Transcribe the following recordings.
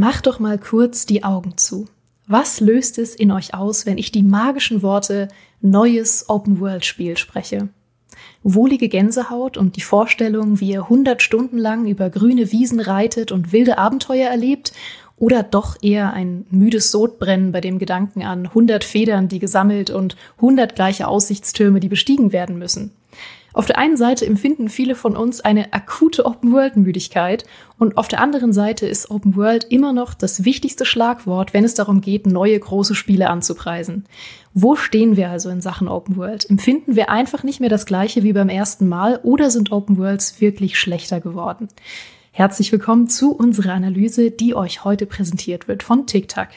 Macht doch mal kurz die Augen zu. Was löst es in euch aus, wenn ich die magischen Worte neues Open-World-Spiel spreche? Wohlige Gänsehaut und die Vorstellung, wie ihr hundert Stunden lang über grüne Wiesen reitet und wilde Abenteuer erlebt oder doch eher ein müdes Sodbrennen bei dem Gedanken an hundert Federn, die gesammelt und hundert gleiche Aussichtstürme, die bestiegen werden müssen. Auf der einen Seite empfinden viele von uns eine akute Open-World-Müdigkeit und auf der anderen Seite ist Open World immer noch das wichtigste Schlagwort, wenn es darum geht, neue große Spiele anzupreisen. Wo stehen wir also in Sachen Open World? Empfinden wir einfach nicht mehr das gleiche wie beim ersten Mal oder sind Open Worlds wirklich schlechter geworden? Herzlich willkommen zu unserer Analyse, die euch heute präsentiert wird von TikTok.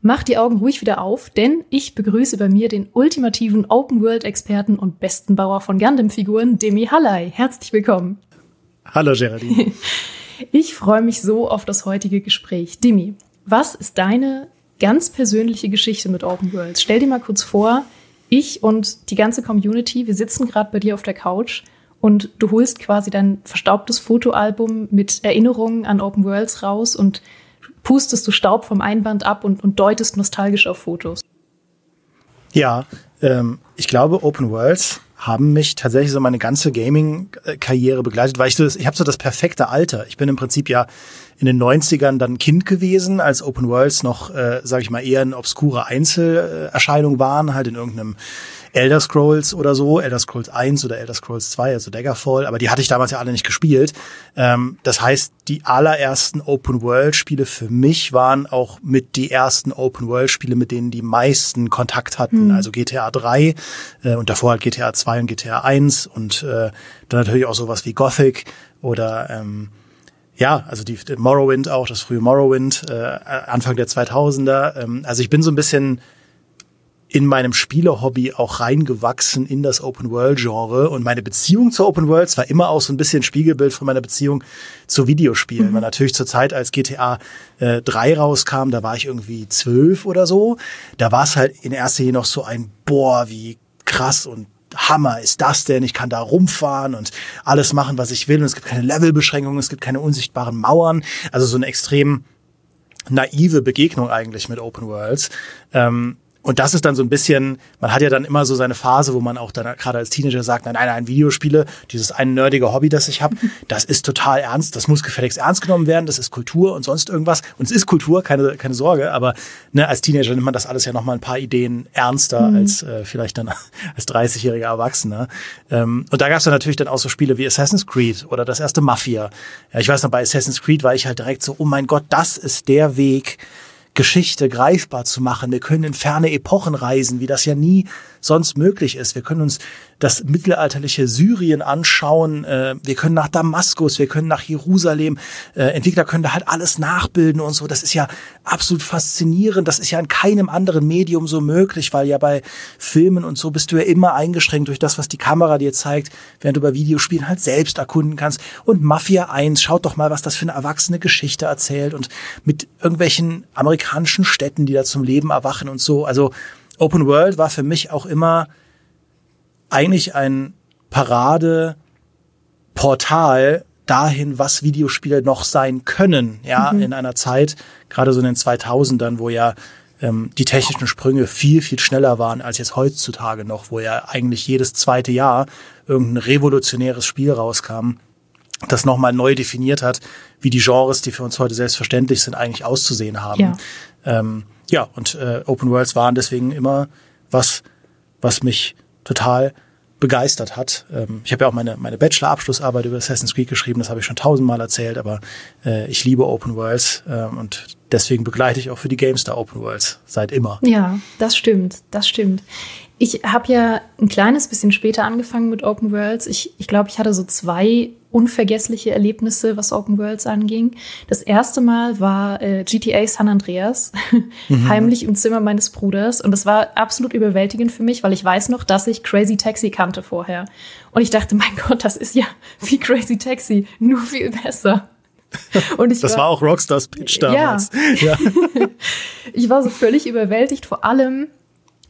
Macht die Augen ruhig wieder auf, denn ich begrüße bei mir den ultimativen Open-World-Experten und besten Bauer von Gundam-Figuren, Demi Hallei. Herzlich willkommen. Hallo Geraldine. Ich freue mich so auf das heutige Gespräch. Demi, was ist deine ganz persönliche Geschichte mit Open Worlds? Stell dir mal kurz vor, ich und die ganze Community, wir sitzen gerade bei dir auf der Couch und du holst quasi dein verstaubtes Fotoalbum mit Erinnerungen an Open Worlds raus und pustest du Staub vom Einband ab und, und deutest nostalgisch auf Fotos. Ja, ähm, ich glaube, Open Worlds haben mich tatsächlich so meine ganze Gaming-Karriere begleitet, weil ich so, ich habe so das perfekte Alter. Ich bin im Prinzip ja in den 90ern dann Kind gewesen, als Open Worlds noch, äh, sage ich mal, eher eine obskure Einzelerscheinung waren, halt in irgendeinem Elder Scrolls oder so, Elder Scrolls 1 oder Elder Scrolls 2, also Daggerfall, aber die hatte ich damals ja alle nicht gespielt. Ähm, das heißt, die allerersten Open-World-Spiele für mich waren auch mit die ersten Open-World-Spiele, mit denen die meisten Kontakt hatten. Mhm. Also GTA 3 äh, und davor halt GTA 2 und GTA 1 und äh, dann natürlich auch sowas wie Gothic oder ähm, ja, also die, die Morrowind auch, das frühe Morrowind, äh, Anfang der 2000er. Ähm, also ich bin so ein bisschen in meinem Spielerhobby auch reingewachsen in das Open-World-Genre und meine Beziehung zu Open Worlds war immer auch so ein bisschen Spiegelbild von meiner Beziehung zu Videospielen. Mhm. Weil natürlich zur Zeit, als GTA äh, 3 rauskam, da war ich irgendwie zwölf oder so, da war es halt in erster Linie noch so ein, boah, wie krass und Hammer ist das denn? Ich kann da rumfahren und alles machen, was ich will. Und es gibt keine Levelbeschränkungen, es gibt keine unsichtbaren Mauern. Also so eine extrem naive Begegnung eigentlich mit Open Worlds. Ähm, und das ist dann so ein bisschen, man hat ja dann immer so seine Phase, wo man auch dann gerade als Teenager sagt, nein, nein, nein, Videospiele, dieses ein nerdige Hobby, das ich habe, das ist total ernst, das muss gefälligst ernst genommen werden, das ist Kultur und sonst irgendwas. Und es ist Kultur, keine, keine Sorge, aber ne, als Teenager nimmt man das alles ja nochmal ein paar Ideen ernster mhm. als äh, vielleicht dann als 30-jähriger Erwachsener. Ähm, und da gab es dann natürlich dann auch so Spiele wie Assassin's Creed oder das erste Mafia. Ja, ich weiß noch, bei Assassin's Creed war ich halt direkt so, oh mein Gott, das ist der Weg, Geschichte greifbar zu machen. Wir können in ferne Epochen reisen, wie das ja nie sonst möglich ist. Wir können uns das mittelalterliche Syrien anschauen. Äh, wir können nach Damaskus, wir können nach Jerusalem. Äh, Entwickler können da halt alles nachbilden und so. Das ist ja absolut faszinierend. Das ist ja in keinem anderen Medium so möglich, weil ja bei Filmen und so bist du ja immer eingeschränkt durch das, was die Kamera dir zeigt, während du bei Videospielen halt selbst erkunden kannst. Und Mafia 1, schaut doch mal, was das für eine erwachsene Geschichte erzählt und mit irgendwelchen amerikanischen Städten, die da zum Leben erwachen und so. Also Open World war für mich auch immer eigentlich ein Paradeportal dahin, was Videospiele noch sein können, ja, mhm. in einer Zeit, gerade so in den 2000ern, wo ja ähm, die technischen Sprünge viel, viel schneller waren als jetzt heutzutage noch, wo ja eigentlich jedes zweite Jahr irgendein revolutionäres Spiel rauskam, das nochmal neu definiert hat, wie die Genres, die für uns heute selbstverständlich sind, eigentlich auszusehen haben. Ja. Ähm, ja, und äh, Open Worlds waren deswegen immer was, was mich total begeistert hat. Ähm, ich habe ja auch meine, meine Bachelor-Abschlussarbeit über Assassin's Creed geschrieben, das habe ich schon tausendmal erzählt, aber äh, ich liebe Open Worlds ähm, und deswegen begleite ich auch für die GameStar Open Worlds seit immer. Ja, das stimmt, das stimmt. Ich habe ja ein kleines bisschen später angefangen mit Open Worlds. Ich, ich glaube, ich hatte so zwei unvergessliche Erlebnisse, was Open Worlds anging. Das erste Mal war äh, GTA San Andreas, mhm. heimlich im Zimmer meines Bruders. Und das war absolut überwältigend für mich, weil ich weiß noch, dass ich Crazy Taxi kannte vorher. Und ich dachte, mein Gott, das ist ja wie Crazy Taxi, nur viel besser. Und ich das war, war auch Rockstars Pitch damals. Ja. ja. ich war so völlig überwältigt, vor allem,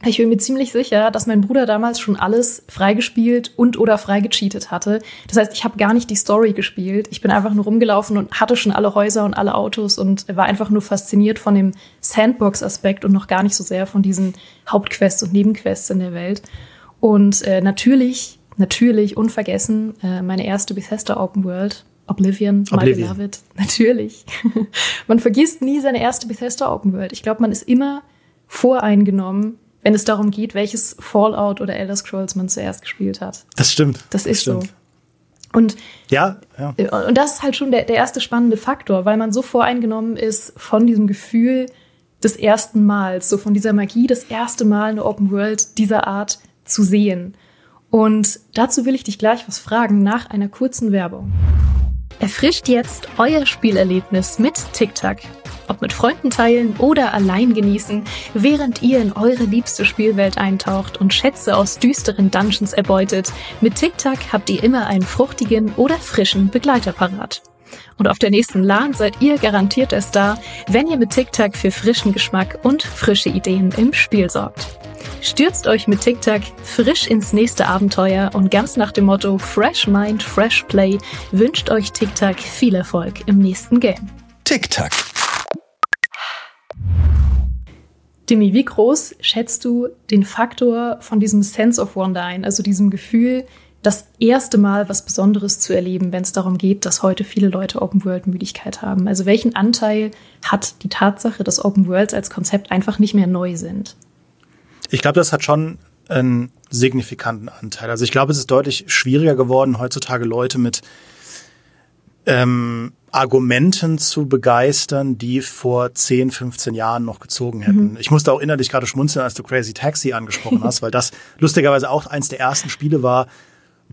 Ich bin mir ziemlich sicher, dass mein Bruder damals schon alles freigespielt und oder freigecheatet hatte. Das heißt, ich habe gar nicht die Story gespielt. Ich bin einfach nur rumgelaufen und hatte schon alle Häuser und alle Autos und war einfach nur fasziniert von dem Sandbox-Aspekt und noch gar nicht so sehr von diesen Hauptquests und Nebenquests in der Welt. Und äh, natürlich, natürlich unvergessen, äh, meine erste Bethesda Open World, Oblivion, Oblivion. my beloved, natürlich. man vergisst nie seine erste Bethesda Open World. Ich glaube, man ist immer voreingenommen wenn es darum geht, welches Fallout oder Elder Scrolls man zuerst gespielt hat. Das stimmt. Das ist stimmt. so. Und, ja, ja. Äh, und das ist halt schon der, der erste spannende Faktor, weil man so voreingenommen ist von diesem Gefühl des ersten Mals, so von dieser Magie, das erste Mal eine Open World dieser Art zu sehen. Und dazu will ich dich gleich was fragen nach einer kurzen Werbung. Erfrischt jetzt euer Spielerlebnis mit TikTok ob mit Freunden teilen oder allein genießen, während ihr in eure liebste Spielwelt eintaucht und Schätze aus düsteren Dungeons erbeutet. Mit TikTok habt ihr immer einen fruchtigen oder frischen Begleiter parat. Und auf der nächsten LAN seid ihr garantiert der Star, wenn ihr mit TikTok für frischen Geschmack und frische Ideen im Spiel sorgt. Stürzt euch mit TikTok frisch ins nächste Abenteuer und ganz nach dem Motto Fresh Mind, Fresh Play wünscht euch TikTok viel Erfolg im nächsten Game. TikTok Demi, wie groß schätzt du den Faktor von diesem Sense of Wonder ein, also diesem Gefühl, das erste Mal was Besonderes zu erleben, wenn es darum geht, dass heute viele Leute Open World Müdigkeit haben? Also welchen Anteil hat die Tatsache, dass Open Worlds als Konzept einfach nicht mehr neu sind? Ich glaube, das hat schon einen signifikanten Anteil. Also ich glaube, es ist deutlich schwieriger geworden, heutzutage Leute mit ähm, Argumenten zu begeistern, die vor 10, 15 Jahren noch gezogen hätten. Mhm. Ich musste auch innerlich gerade schmunzeln, als du Crazy Taxi angesprochen hast, weil das lustigerweise auch eins der ersten Spiele war,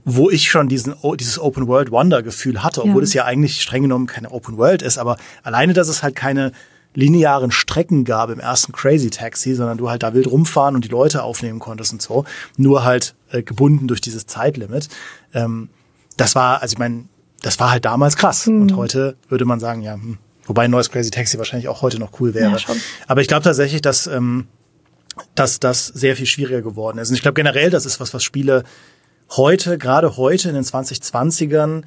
wo ich schon diesen, dieses Open World Wonder Gefühl hatte, obwohl ja. es ja eigentlich streng genommen keine Open World ist, aber alleine, dass es halt keine linearen Strecken gab im ersten Crazy Taxi, sondern du halt da wild rumfahren und die Leute aufnehmen konntest und so, nur halt äh, gebunden durch dieses Zeitlimit. Ähm, das war, also ich meine, das war halt damals krass. Mhm. Und heute würde man sagen, ja, hm, wobei ein neues Crazy Taxi wahrscheinlich auch heute noch cool wäre. Ja. Aber ich glaube tatsächlich, dass, ähm, dass das sehr viel schwieriger geworden ist. Und ich glaube generell, das ist was, was Spiele heute, gerade heute in den 2020ern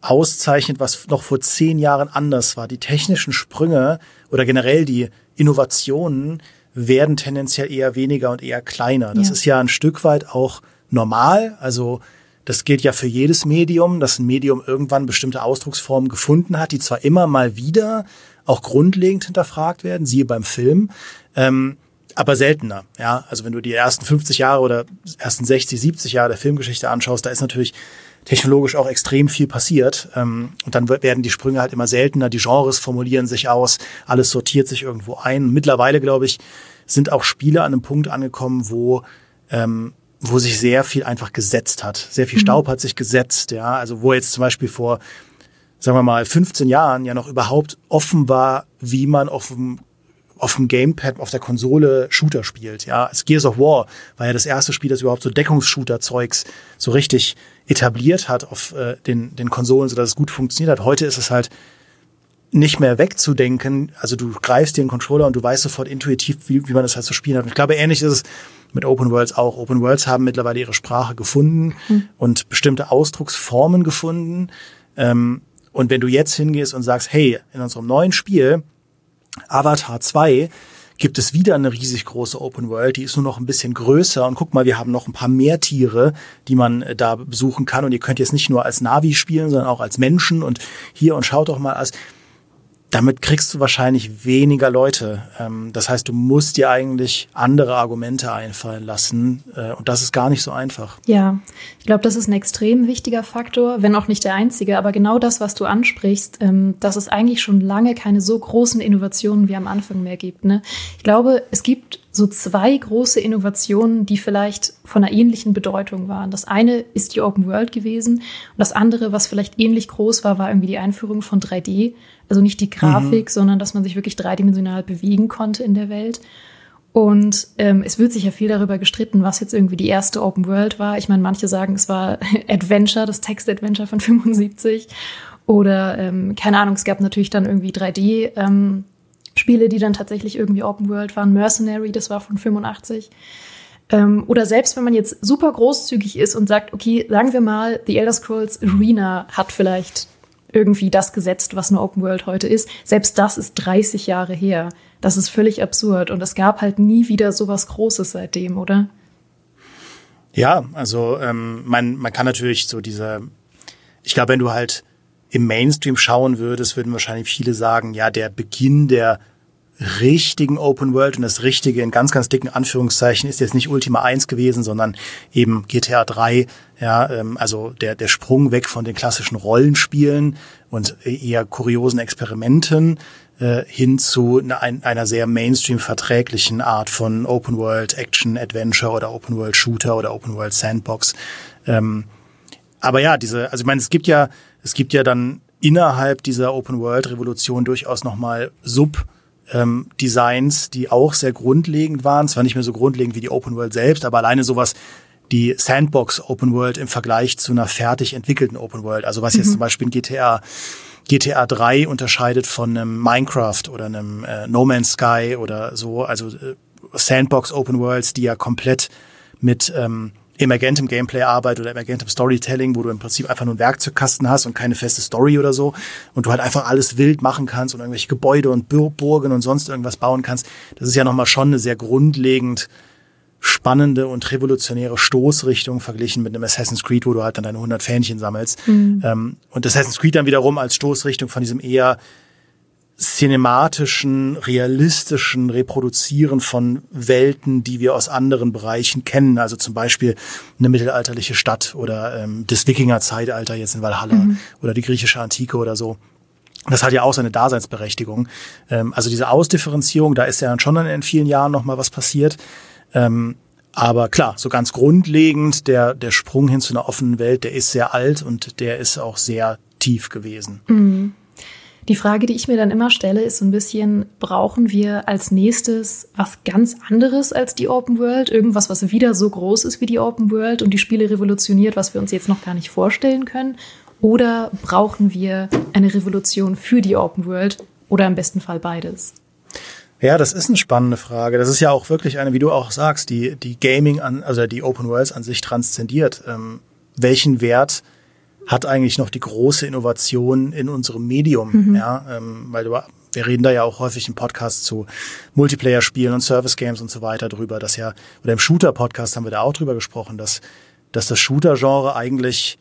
auszeichnet, was noch vor zehn Jahren anders war. Die technischen Sprünge oder generell die Innovationen werden tendenziell eher weniger und eher kleiner. Das ja. ist ja ein Stück weit auch normal. Also das gilt ja für jedes Medium, dass ein Medium irgendwann bestimmte Ausdrucksformen gefunden hat, die zwar immer mal wieder auch grundlegend hinterfragt werden, siehe beim Film, ähm, aber seltener. Ja, also wenn du die ersten 50 Jahre oder ersten 60, 70 Jahre der Filmgeschichte anschaust, da ist natürlich technologisch auch extrem viel passiert. Ähm, und dann werden die Sprünge halt immer seltener, die Genres formulieren sich aus, alles sortiert sich irgendwo ein. Mittlerweile, glaube ich, sind auch Spiele an einem Punkt angekommen, wo ähm, wo sich sehr viel einfach gesetzt hat. Sehr viel mhm. Staub mhm. hat sich gesetzt, ja. Also wo jetzt zum Beispiel vor, sagen wir mal, 15 Jahren ja noch überhaupt offen war, wie man auf dem auf dem Gamepad, auf der Konsole Shooter spielt. Ja, als Gears of War war ja das erste Spiel, das überhaupt so Deckungsshooter-Zeugs so richtig etabliert hat auf äh, den, den Konsolen, sodass es gut funktioniert hat. Heute ist es halt nicht mehr wegzudenken. Also du greifst dir den Controller und du weißt sofort intuitiv, wie, wie man das halt zu spielen hat. Und ich glaube, ähnlich ist es mit Open Worlds auch. Open Worlds haben mittlerweile ihre Sprache gefunden mhm. und bestimmte Ausdrucksformen gefunden. Ähm, und wenn du jetzt hingehst und sagst, hey, in unserem neuen Spiel, Avatar 2, gibt es wieder eine riesig große Open World, die ist nur noch ein bisschen größer und guck mal, wir haben noch ein paar mehr Tiere, die man äh, da besuchen kann und ihr könnt jetzt nicht nur als Navi spielen, sondern auch als Menschen und hier und schaut doch mal als damit kriegst du wahrscheinlich weniger Leute. Ähm, das heißt, du musst dir eigentlich andere Argumente einfallen lassen. Äh, und das ist gar nicht so einfach. Ja, ich glaube, das ist ein extrem wichtiger Faktor, wenn auch nicht der einzige. Aber genau das, was du ansprichst, ähm, dass es eigentlich schon lange keine so großen Innovationen wie am Anfang mehr gibt. Ne? Ich glaube, es gibt so zwei große Innovationen, die vielleicht von einer ähnlichen Bedeutung waren. Das eine ist die Open World gewesen und das andere, was vielleicht ähnlich groß war, war irgendwie die Einführung von 3D. Also nicht die Grafik, mhm. sondern dass man sich wirklich dreidimensional bewegen konnte in der Welt. Und ähm, es wird sich ja viel darüber gestritten, was jetzt irgendwie die erste Open World war. Ich meine, manche sagen, es war Adventure, das Text-Adventure von 75. Oder, ähm, keine Ahnung, es gab natürlich dann irgendwie 3D. Ähm, Spiele, die dann tatsächlich irgendwie Open World waren. Mercenary, das war von 85. Ähm, oder selbst wenn man jetzt super großzügig ist und sagt, okay, sagen wir mal, The Elder Scrolls Arena hat vielleicht irgendwie das gesetzt, was eine Open World heute ist. Selbst das ist 30 Jahre her. Das ist völlig absurd. Und es gab halt nie wieder sowas Großes seitdem, oder? Ja, also ähm, man, man kann natürlich so diese, ich glaube, wenn du halt im Mainstream schauen würdest, würden wahrscheinlich viele sagen, ja, der Beginn der richtigen Open World und das Richtige in ganz, ganz dicken Anführungszeichen ist jetzt nicht Ultima 1 gewesen, sondern eben GTA 3, ja, ähm, also der, der Sprung weg von den klassischen Rollenspielen und eher kuriosen Experimenten äh, hin zu einer, einer sehr Mainstream-verträglichen Art von Open World Action Adventure oder Open World Shooter oder Open World Sandbox. Ähm, aber ja, diese, also ich meine, es gibt ja, es gibt ja dann innerhalb dieser Open World Revolution durchaus nochmal Sub- ähm, Designs, die auch sehr grundlegend waren. Zwar nicht mehr so grundlegend wie die Open World selbst, aber alleine sowas die Sandbox Open World im Vergleich zu einer fertig entwickelten Open World. Also was jetzt mhm. zum Beispiel in GTA GTA 3 unterscheidet von einem Minecraft oder einem äh, No Man's Sky oder so, also äh, Sandbox Open Worlds, die ja komplett mit ähm, emergentem Gameplay arbeitet oder emergentem Storytelling, wo du im Prinzip einfach nur einen Werkzeugkasten hast und keine feste Story oder so und du halt einfach alles wild machen kannst und irgendwelche Gebäude und Burgen und sonst irgendwas bauen kannst. Das ist ja nochmal schon eine sehr grundlegend spannende und revolutionäre Stoßrichtung verglichen mit einem Assassin's Creed, wo du halt dann deine 100 Fähnchen sammelst. Mhm. Ähm, und Assassin's Creed dann wiederum als Stoßrichtung von diesem eher cinematischen, realistischen Reproduzieren von Welten, die wir aus anderen Bereichen kennen. Also zum Beispiel eine mittelalterliche Stadt oder ähm, das Wikinger-Zeitalter jetzt in Valhalla mhm. oder die griechische Antike oder so. Das hat ja auch seine Daseinsberechtigung. Ähm, also diese Ausdifferenzierung, da ist ja dann schon in vielen Jahren noch mal was passiert. Ähm, aber klar, so ganz grundlegend, der, der Sprung hin zu einer offenen Welt, der ist sehr alt und der ist auch sehr tief gewesen. Mhm. Die Frage, die ich mir dann immer stelle, ist so ein bisschen, brauchen wir als nächstes was ganz anderes als die Open World? Irgendwas, was wieder so groß ist wie die Open World und die Spiele revolutioniert, was wir uns jetzt noch gar nicht vorstellen können? Oder brauchen wir eine Revolution für die Open World oder im besten Fall beides? Ja, das ist eine spannende Frage. Das ist ja auch wirklich eine, wie du auch sagst, die, die Gaming an, also die Open Worlds an sich transzendiert. Ähm, welchen Wert hat eigentlich noch die große Innovation in unserem Medium, mhm. ja, ähm, weil du, wir reden da ja auch häufig im Podcast zu Multiplayer-Spielen und Service-Games und so weiter drüber, dass ja, oder im Shooter-Podcast haben wir da auch drüber gesprochen, dass, dass das Shooter-Genre eigentlich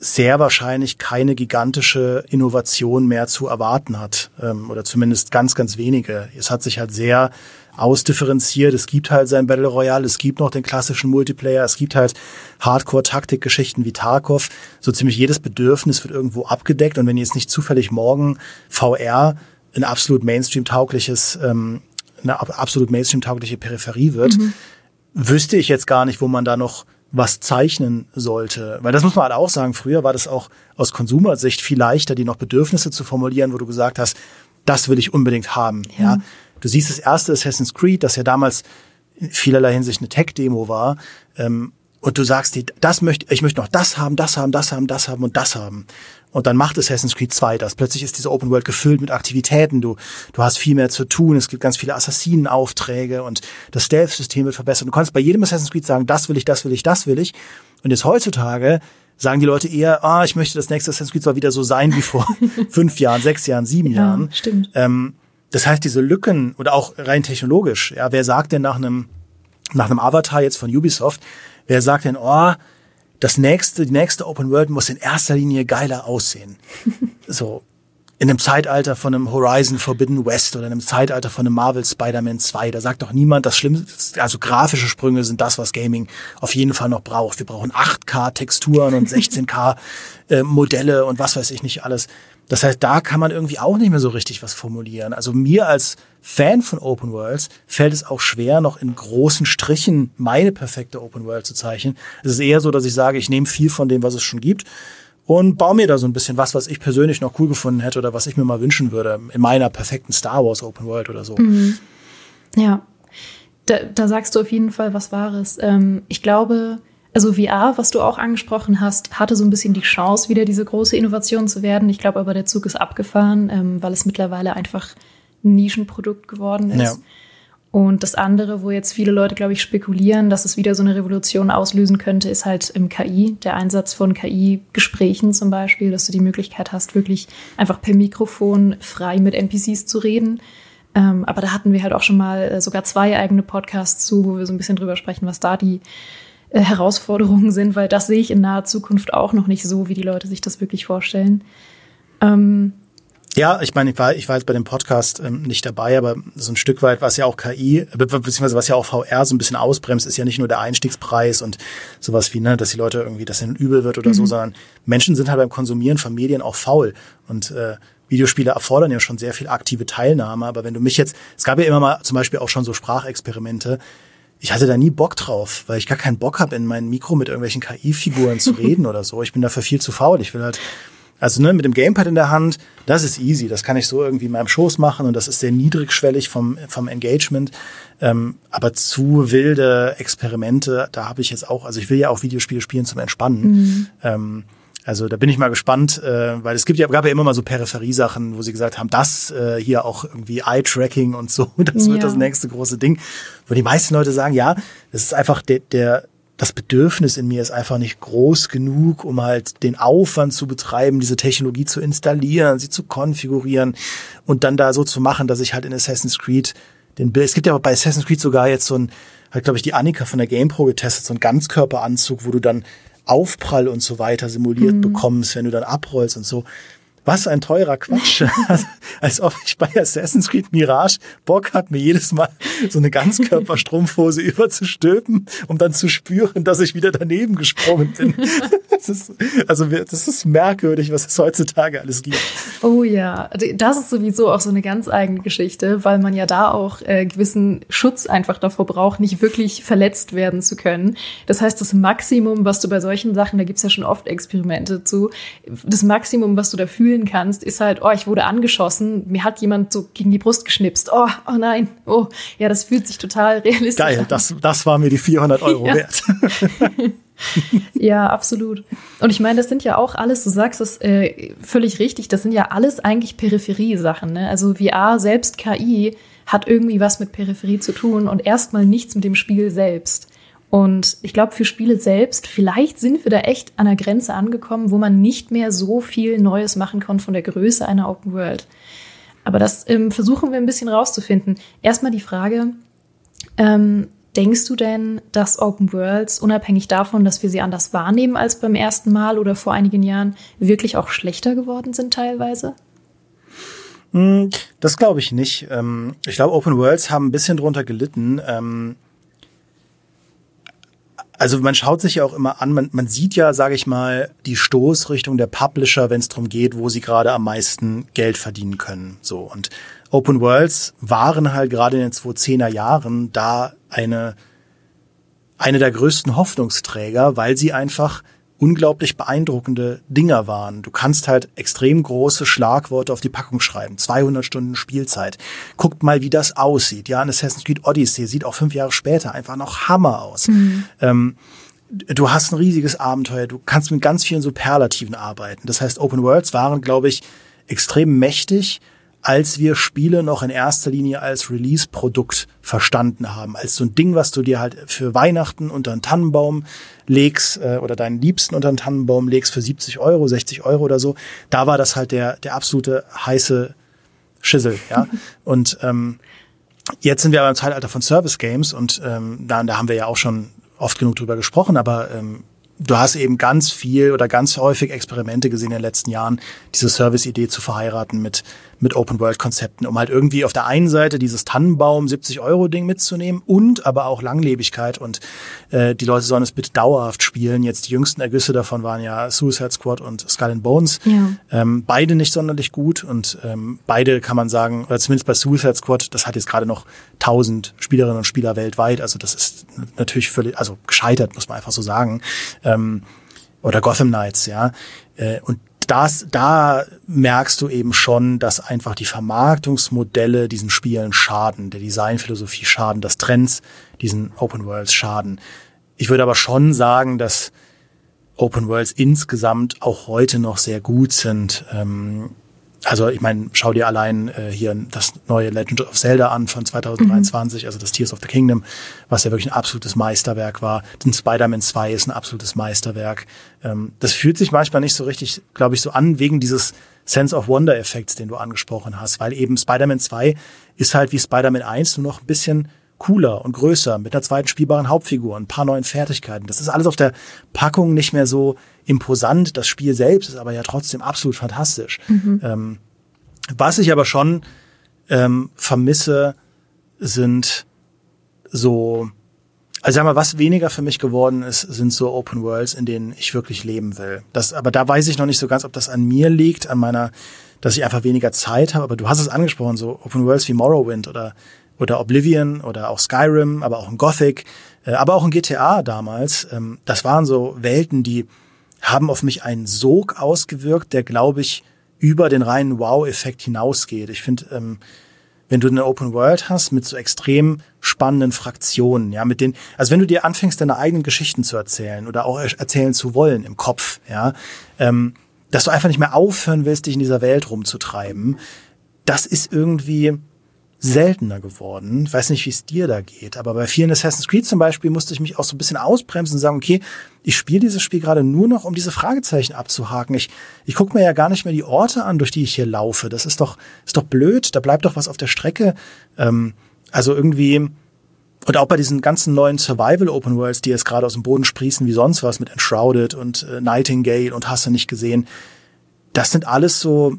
sehr wahrscheinlich keine gigantische Innovation mehr zu erwarten hat ähm, oder zumindest ganz, ganz wenige. Es hat sich halt sehr ausdifferenziert. Es gibt halt sein Battle Royale, es gibt noch den klassischen Multiplayer, es gibt halt Hardcore-Taktik-Geschichten wie Tarkov. So ziemlich jedes Bedürfnis wird irgendwo abgedeckt und wenn jetzt nicht zufällig morgen VR ein absolut Mainstream-taugliches, ähm, eine absolut Mainstream-taugliche Peripherie wird, mhm. wüsste ich jetzt gar nicht, wo man da noch was zeichnen sollte. Weil das muss man halt auch sagen, früher war das auch aus Konsumersicht viel leichter, die noch Bedürfnisse zu formulieren, wo du gesagt hast, das will ich unbedingt haben. Ja. ja. Du siehst das erste Assassin's Creed, das ja damals in vielerlei Hinsicht eine Tech-Demo war, ähm, und du sagst dir, das möchte, ich möchte noch das haben, das haben, das haben, das haben und das haben. Und dann macht Assassin's Creed 2 das. Plötzlich ist diese Open World gefüllt mit Aktivitäten. Du, du hast viel mehr zu tun. Es gibt ganz viele Assassinenaufträge und das Stealth-System wird verbessert. Du kannst bei jedem Assassin's Creed sagen, das will ich, das will ich, das will ich. Und jetzt heutzutage sagen die Leute eher, ah, ich möchte das nächste Assassin's Creed zwar wieder so sein wie vor fünf Jahren, sechs Jahren, sieben ja, Jahren. Stimmt. Ähm, das heißt, diese Lücken oder auch rein technologisch, ja, wer sagt denn nach einem, nach einem Avatar jetzt von Ubisoft, wer sagt denn, oh, das nächste, die nächste Open World muss in erster Linie geiler aussehen. so. In einem Zeitalter von einem Horizon Forbidden West oder in einem Zeitalter von einem Marvel Spider-Man 2, da sagt doch niemand, das Schlimmste, also grafische Sprünge sind das, was Gaming auf jeden Fall noch braucht. Wir brauchen 8K Texturen und 16K äh, Modelle und was weiß ich nicht alles. Das heißt, da kann man irgendwie auch nicht mehr so richtig was formulieren. Also mir als Fan von Open Worlds fällt es auch schwer, noch in großen Strichen meine perfekte Open World zu zeichnen. Es ist eher so, dass ich sage, ich nehme viel von dem, was es schon gibt und baue mir da so ein bisschen was, was ich persönlich noch cool gefunden hätte oder was ich mir mal wünschen würde in meiner perfekten Star Wars Open World oder so. Mhm. Ja, da, da sagst du auf jeden Fall was Wahres. Ähm, ich glaube, also VR, was du auch angesprochen hast, hatte so ein bisschen die Chance, wieder diese große Innovation zu werden. Ich glaube aber, der Zug ist abgefahren, ähm, weil es mittlerweile einfach ein Nischenprodukt geworden ist. Ja. Und das andere, wo jetzt viele Leute, glaube ich, spekulieren, dass es wieder so eine Revolution auslösen könnte, ist halt im KI, der Einsatz von KI-Gesprächen zum Beispiel, dass du die Möglichkeit hast, wirklich einfach per Mikrofon frei mit NPCs zu reden. Ähm, aber da hatten wir halt auch schon mal äh, sogar zwei eigene Podcasts zu, wo wir so ein bisschen drüber sprechen, was da die äh, Herausforderungen sind, weil das sehe ich in naher Zukunft auch noch nicht so, wie die Leute sich das wirklich vorstellen. Ähm, ja, ich meine, ich war, ich war jetzt bei dem Podcast ähm, nicht dabei, aber so ein Stück weit, was ja auch KI, beziehungsweise was ja auch VR so ein bisschen ausbremst, ist ja nicht nur der Einstiegspreis und sowas wie, ne, dass die Leute irgendwie, dass ihnen übel wird oder mhm. so, sondern Menschen sind halt beim Konsumieren von Medien auch faul. Und äh, Videospiele erfordern ja schon sehr viel aktive Teilnahme, aber wenn du mich jetzt, es gab ja immer mal zum Beispiel auch schon so Sprachexperimente, ich hatte da nie Bock drauf, weil ich gar keinen Bock habe, in mein Mikro mit irgendwelchen KI-Figuren zu reden oder so. Ich bin dafür viel zu faul. Ich will halt also ne, mit dem Gamepad in der Hand, das ist easy. Das kann ich so irgendwie in meinem Schoß machen und das ist sehr niedrigschwellig vom, vom Engagement. Ähm, aber zu wilde Experimente, da habe ich jetzt auch, also ich will ja auch Videospiele spielen zum Entspannen. Mhm. Ähm, also da bin ich mal gespannt, äh, weil es gibt ja, gab ja immer mal so Peripheriesachen, wo sie gesagt haben, das äh, hier auch irgendwie Eye-Tracking und so, das ja. wird das nächste große Ding. Wo die meisten Leute sagen, ja, das ist einfach der, der das Bedürfnis in mir ist einfach nicht groß genug, um halt den Aufwand zu betreiben, diese Technologie zu installieren, sie zu konfigurieren und dann da so zu machen, dass ich halt in Assassin's Creed den Bild. Es gibt ja bei Assassin's Creed sogar jetzt so ein, hat glaube ich die Annika von der GamePro getestet, so ein Ganzkörperanzug, wo du dann Aufprall und so weiter simuliert mhm. bekommst, wenn du dann abrollst und so. Was ein teurer Quatsch. Als ob ich bei Assassin's Creed Mirage Bock hat, mir jedes Mal so eine Ganzkörperstrumpfhose überzustülpen, um dann zu spüren, dass ich wieder daneben gesprungen bin. Das ist, also das ist merkwürdig, was es heutzutage alles gibt. Oh ja, also das ist sowieso auch so eine ganz eigene Geschichte, weil man ja da auch äh, gewissen Schutz einfach davor braucht, nicht wirklich verletzt werden zu können. Das heißt, das Maximum, was du bei solchen Sachen, da gibt's ja schon oft Experimente zu, das Maximum, was du da fühlen fühlen kannst, ist halt, oh, ich wurde angeschossen, mir hat jemand so gegen die Brust geschnipst. Oh, oh nein, oh, ja, das fühlt sich total realistisch Geil, an. das, das war mir die 400 Euro ja. wert. ja, absolut. Und ich meine, das sind ja auch alles, du sagst es äh, völlig richtig, das sind ja alles eigentlich Peripherie-Sachen. Ne? Also VR, selbst KI, hat irgendwie was mit Peripherie zu tun und erstmal nichts mit dem Spiel selbst. Und ich glaube, für Spiele selbst, vielleicht sind wir da echt an der Grenze angekommen, wo man nicht mehr so viel Neues machen kann von der Größe einer Open World. Aber das ähm, versuchen wir ein bisschen rauszufinden. Erstmal die Frage, ähm, denkst du denn, dass Open Worlds, unabhängig davon, dass wir sie anders wahrnehmen als beim ersten Mal oder vor einigen Jahren, wirklich auch schlechter geworden sind teilweise? Hm, das glaube ich nicht. Ähm, ich glaube, Open Worlds haben ein bisschen drunter gelitten also man schaut sich ja auch immer an, man, man sieht ja, sage ich mal, die Stoßrichtung der Publisher, wenn es darum geht, wo sie gerade am meisten Geld verdienen können. So und Open Worlds waren halt gerade in den 2010er Jahren da eine eine der größten Hoffnungsträger, weil sie einfach unglaublich beeindruckende Dinger waren. Du kannst halt extrem große Schlagworte auf die Packung schreiben. 200 Stunden Spielzeit. Guckt mal, wie das aussieht. Ja, ein Assassin's Creed Odyssey sieht auch fünf Jahre später einfach noch Hammer aus. Mhm. Ähm, du hast ein riesiges Abenteuer. Du kannst mit ganz vielen Superlativen arbeiten. Das heißt, Open Worlds waren, glaube ich, extrem mächtig als wir Spiele noch in erster Linie als Release-Produkt verstanden haben, als so ein Ding, was du dir halt für Weihnachten unter einen Tannenbaum legst äh, oder deinen Liebsten unter einen Tannenbaum legst für 70 Euro, 60 Euro oder so. Da war das halt der, der absolute heiße Schissel, ja. und ähm, jetzt sind wir aber im Zeitalter von Service Games und ähm, da, da haben wir ja auch schon oft genug drüber gesprochen, aber ähm, du hast eben ganz viel oder ganz häufig Experimente gesehen in den letzten Jahren, diese Service-Idee zu verheiraten mit, mit Open-World-Konzepten, um halt irgendwie auf der einen Seite dieses Tannenbaum 70-Euro-Ding mitzunehmen und aber auch Langlebigkeit und äh, die Leute sollen es bitte dauerhaft spielen. Jetzt die jüngsten Ergüsse davon waren ja Suicide Squad und Skull and Bones. Ja. Ähm, beide nicht sonderlich gut und ähm, beide kann man sagen, oder zumindest bei Suicide Squad, das hat jetzt gerade noch 1000 Spielerinnen und Spieler weltweit, also das ist natürlich völlig, also gescheitert, muss man einfach so sagen ähm, oder Gotham Knights, ja. Äh, und das, da merkst du eben schon, dass einfach die Vermarktungsmodelle diesen Spielen schaden, der Designphilosophie schaden, dass Trends diesen Open Worlds schaden. Ich würde aber schon sagen, dass Open Worlds insgesamt auch heute noch sehr gut sind. Ähm, also ich meine, schau dir allein äh, hier das neue Legend of Zelda an von 2023, mhm. also das Tears of the Kingdom, was ja wirklich ein absolutes Meisterwerk war. Den Spider-Man 2 ist ein absolutes Meisterwerk. Ähm, das fühlt sich manchmal nicht so richtig, glaube ich, so an, wegen dieses Sense of Wonder-Effekts, den du angesprochen hast, weil eben Spider-Man 2 ist halt wie Spider-Man 1 nur noch ein bisschen cooler und größer, mit einer zweiten spielbaren Hauptfigur, ein paar neuen Fertigkeiten. Das ist alles auf der Packung nicht mehr so imposant. Das Spiel selbst ist aber ja trotzdem absolut fantastisch. Mhm. Ähm, was ich aber schon ähm, vermisse, sind so, also sag mal, was weniger für mich geworden ist, sind so Open Worlds, in denen ich wirklich leben will. Das, aber da weiß ich noch nicht so ganz, ob das an mir liegt, an meiner, dass ich einfach weniger Zeit habe. Aber du hast es angesprochen, so Open Worlds wie Morrowind oder oder Oblivion oder auch Skyrim, aber auch in Gothic, äh, aber auch in GTA damals. Ähm, das waren so Welten, die haben auf mich einen Sog ausgewirkt, der, glaube ich, über den reinen Wow-Effekt hinausgeht. Ich finde, ähm, wenn du eine Open World hast mit so extrem spannenden Fraktionen, ja, mit denen, also wenn du dir anfängst, deine eigenen Geschichten zu erzählen oder auch erzählen zu wollen im Kopf, ja, ähm, dass du einfach nicht mehr aufhören willst, dich in dieser Welt rumzutreiben, das ist irgendwie, seltener geworden. Ich weiß nicht, wie es dir da geht, aber bei vielen Assassin's Creed zum Beispiel musste ich mich auch so ein bisschen ausbremsen und sagen, okay, ich spiele dieses Spiel gerade nur noch, um diese Fragezeichen abzuhaken. Ich, ich gucke mir ja gar nicht mehr die Orte an, durch die ich hier laufe. Das ist doch, ist doch blöd, da bleibt doch was auf der Strecke. Ähm, also irgendwie, und auch bei diesen ganzen neuen Survival Open Worlds, die jetzt gerade aus dem Boden sprießen wie sonst was mit Enshrouded und äh, Nightingale und hast du nicht gesehen. Das sind alles so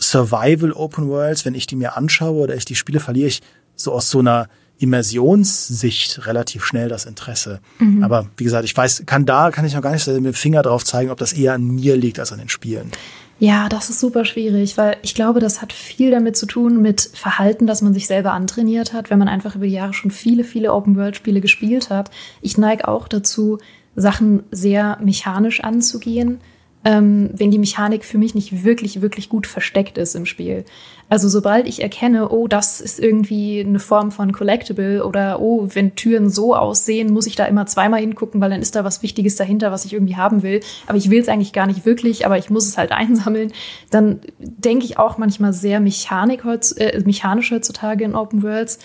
Survival Open Worlds, wenn ich die mir anschaue oder ich die spiele, verliere ich so aus so einer Immersionssicht relativ schnell das Interesse. Mhm. Aber wie gesagt, ich weiß, kann da, kann ich noch gar nicht mit dem Finger drauf zeigen, ob das eher an mir liegt als an den Spielen. Ja, das ist super schwierig, weil ich glaube, das hat viel damit zu tun mit Verhalten, das man sich selber antrainiert hat, wenn man einfach über die Jahre schon viele, viele Open-World-Spiele gespielt hat. Ich neige auch dazu, Sachen sehr mechanisch anzugehen ähm, wenn die Mechanik für mich nicht wirklich, wirklich gut versteckt ist im Spiel. Also sobald ich erkenne, oh, das ist irgendwie eine Form von Collectible oder oh, wenn Türen so aussehen, muss ich da immer zweimal hingucken, weil dann ist da was Wichtiges dahinter, was ich irgendwie haben will. Aber ich will es eigentlich gar nicht wirklich, aber ich muss es halt einsammeln. Dann denke ich auch manchmal sehr Mechanik äh, mechanisch heutzutage in Open Worlds.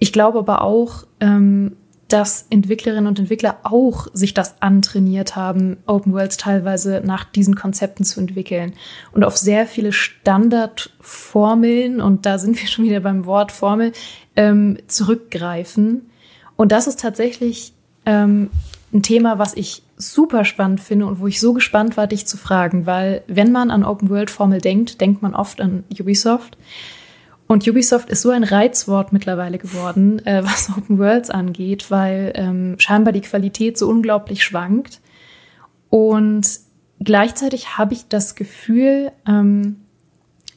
Ich glaube aber auch, ähm, dass Entwicklerinnen und Entwickler auch sich das antrainiert haben, Open Worlds teilweise nach diesen Konzepten zu entwickeln und auf sehr viele Standardformeln, und da sind wir schon wieder beim Wort Formel, ähm, zurückgreifen. Und das ist tatsächlich ähm, ein Thema, was ich super spannend finde und wo ich so gespannt war, dich zu fragen, weil wenn man an Open World Formel denkt, denkt man oft an Ubisoft. Und Ubisoft ist so ein Reizwort mittlerweile geworden, äh, was Open Worlds angeht, weil ähm, scheinbar die Qualität so unglaublich schwankt. Und gleichzeitig habe ich das Gefühl, ähm,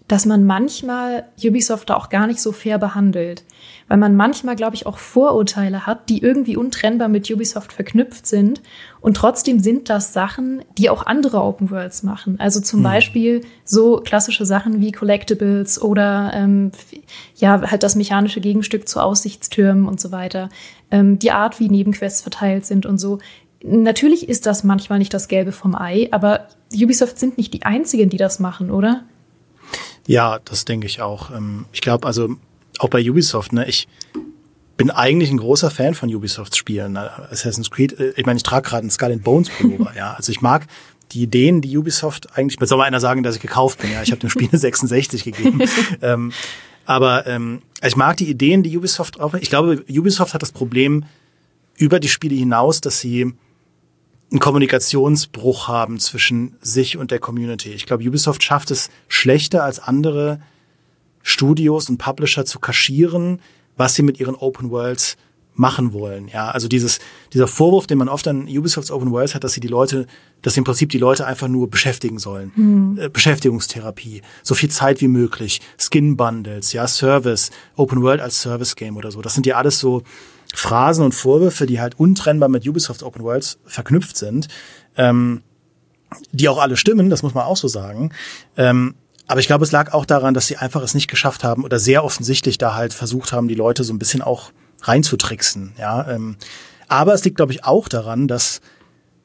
dass man manchmal Ubisoft da auch gar nicht so fair behandelt. Weil man manchmal, glaube ich, auch Vorurteile hat, die irgendwie untrennbar mit Ubisoft verknüpft sind. Und trotzdem sind das Sachen, die auch andere Open Worlds machen. Also zum mhm. Beispiel so klassische Sachen wie Collectibles oder ähm, ja, halt das mechanische Gegenstück zu Aussichtstürmen und so weiter. Ähm, die Art, wie Nebenquests verteilt sind und so. Natürlich ist das manchmal nicht das Gelbe vom Ei, aber Ubisoft sind nicht die einzigen, die das machen, oder? Ja, das denke ich auch. Ähm, ich glaube, also auch bei Ubisoft, ne, ich bin eigentlich ein großer Fan von Ubisofts Spielen. Ne? Assassin's Creed, äh, ich meine, ich trage gerade einen Skull and Bones Pullover, ja. Also ich mag die Ideen, die Ubisoft eigentlich, soll mal einer sagen, dass ich gekauft bin, ja. Ich habe dem Spiel eine 66 gegeben. ähm, aber ähm, ich mag die Ideen, die Ubisoft auch. Ich glaube, Ubisoft hat das Problem über die Spiele hinaus, dass sie einen Kommunikationsbruch haben zwischen sich und der Community. Ich glaube, Ubisoft schafft es schlechter als andere Studios und Publisher zu kaschieren, was sie mit ihren Open Worlds machen wollen. Ja, also dieses, dieser Vorwurf, den man oft an Ubisofts Open Worlds hat, dass sie die Leute, dass sie im Prinzip die Leute einfach nur beschäftigen sollen. Mhm. Beschäftigungstherapie, so viel Zeit wie möglich, Skin Bundles, ja, Service, Open World als Service Game oder so. Das sind ja alles so Phrasen und Vorwürfe, die halt untrennbar mit Ubisoft Open Worlds verknüpft sind, ähm, die auch alle stimmen, das muss man auch so sagen. Ähm, aber ich glaube, es lag auch daran, dass sie einfach es nicht geschafft haben oder sehr offensichtlich da halt versucht haben, die Leute so ein bisschen auch reinzutricksen. Ja, ähm, aber es liegt, glaube ich, auch daran, dass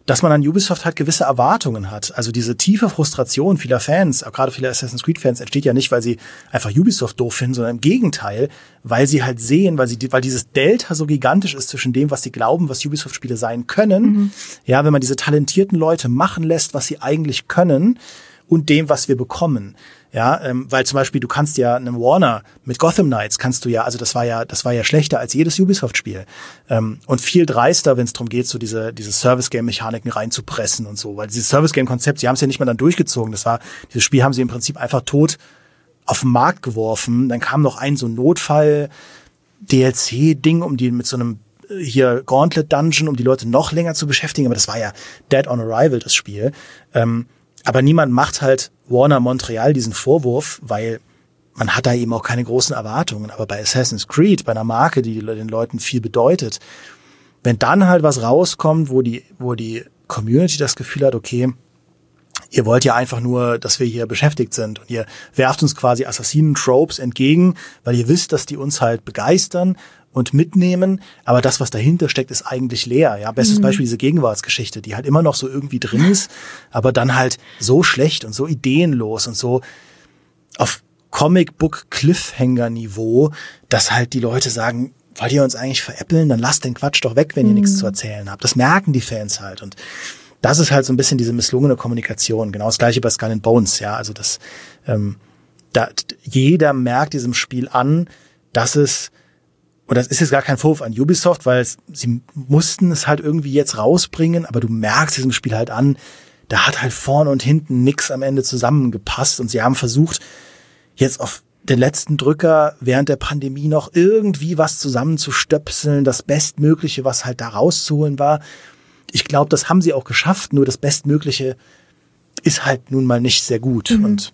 dass man an Ubisoft halt gewisse Erwartungen hat. Also diese tiefe Frustration vieler Fans, auch gerade vieler Assassin's Creed Fans, entsteht ja nicht, weil sie einfach Ubisoft doof finden, sondern im Gegenteil, weil sie halt sehen, weil sie, weil dieses Delta so gigantisch ist zwischen dem, was sie glauben, was Ubisoft-Spiele sein können. Mhm. Ja, wenn man diese talentierten Leute machen lässt, was sie eigentlich können und dem, was wir bekommen. Ja, ähm, weil zum Beispiel du kannst ja einem Warner mit Gotham Knights kannst du ja, also das war ja, das war ja schlechter als jedes Ubisoft-Spiel ähm, und viel dreister, wenn es darum geht, so diese diese Service-Game-Mechaniken reinzupressen und so, weil dieses Service-Game-Konzept, sie haben es ja nicht mal dann durchgezogen. Das war dieses Spiel haben sie im Prinzip einfach tot auf den Markt geworfen. Dann kam noch ein so Notfall DLC-Ding, um die mit so einem äh, hier Gauntlet Dungeon, um die Leute noch länger zu beschäftigen, aber das war ja Dead on Arrival, das Spiel. Ähm, aber niemand macht halt Warner Montreal diesen Vorwurf, weil man hat da eben auch keine großen Erwartungen. Aber bei Assassin's Creed, bei einer Marke, die den Leuten viel bedeutet, wenn dann halt was rauskommt, wo die, wo die Community das Gefühl hat, okay, ihr wollt ja einfach nur, dass wir hier beschäftigt sind und ihr werft uns quasi Assassinen-Tropes entgegen, weil ihr wisst, dass die uns halt begeistern und mitnehmen, aber das, was dahinter steckt, ist eigentlich leer. Ja, bestes mhm. Beispiel diese Gegenwartsgeschichte, die halt immer noch so irgendwie drin ist, aber dann halt so schlecht und so ideenlos und so auf Comicbook Cliffhanger Niveau, dass halt die Leute sagen, wollt ihr uns eigentlich veräppeln, dann lasst den Quatsch doch weg, wenn ihr mhm. nichts zu erzählen habt. Das merken die Fans halt und das ist halt so ein bisschen diese misslungene Kommunikation. Genau das gleiche bei Skull and Bones, ja. Also das, ähm, da, jeder merkt diesem Spiel an, dass es und das ist jetzt gar kein Vorwurf an Ubisoft, weil es, sie mussten es halt irgendwie jetzt rausbringen, aber du merkst diesem Spiel halt an, da hat halt vorne und hinten nix am Ende zusammengepasst und sie haben versucht, jetzt auf den letzten Drücker während der Pandemie noch irgendwie was zusammenzustöpseln, das Bestmögliche, was halt da rauszuholen war. Ich glaube, das haben sie auch geschafft, nur das Bestmögliche ist halt nun mal nicht sehr gut. Mhm. Und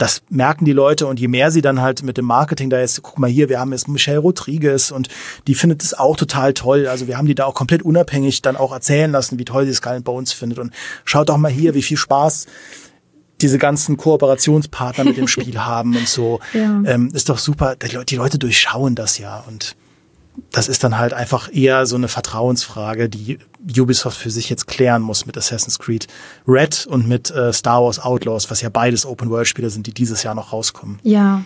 das merken die Leute und je mehr sie dann halt mit dem Marketing da jetzt, guck mal hier, wir haben jetzt Michelle Rodriguez und die findet es auch total toll. Also wir haben die da auch komplett unabhängig dann auch erzählen lassen, wie toll sie Skull and Bones findet und schaut doch mal hier, wie viel Spaß diese ganzen Kooperationspartner mit dem Spiel haben und so. Ja. Ähm, ist doch super. Die Leute durchschauen das ja und das ist dann halt einfach eher so eine Vertrauensfrage, die Ubisoft für sich jetzt klären muss mit Assassin's Creed Red und mit äh, Star Wars Outlaws, was ja beides Open-World-Spiele sind, die dieses Jahr noch rauskommen. Ja,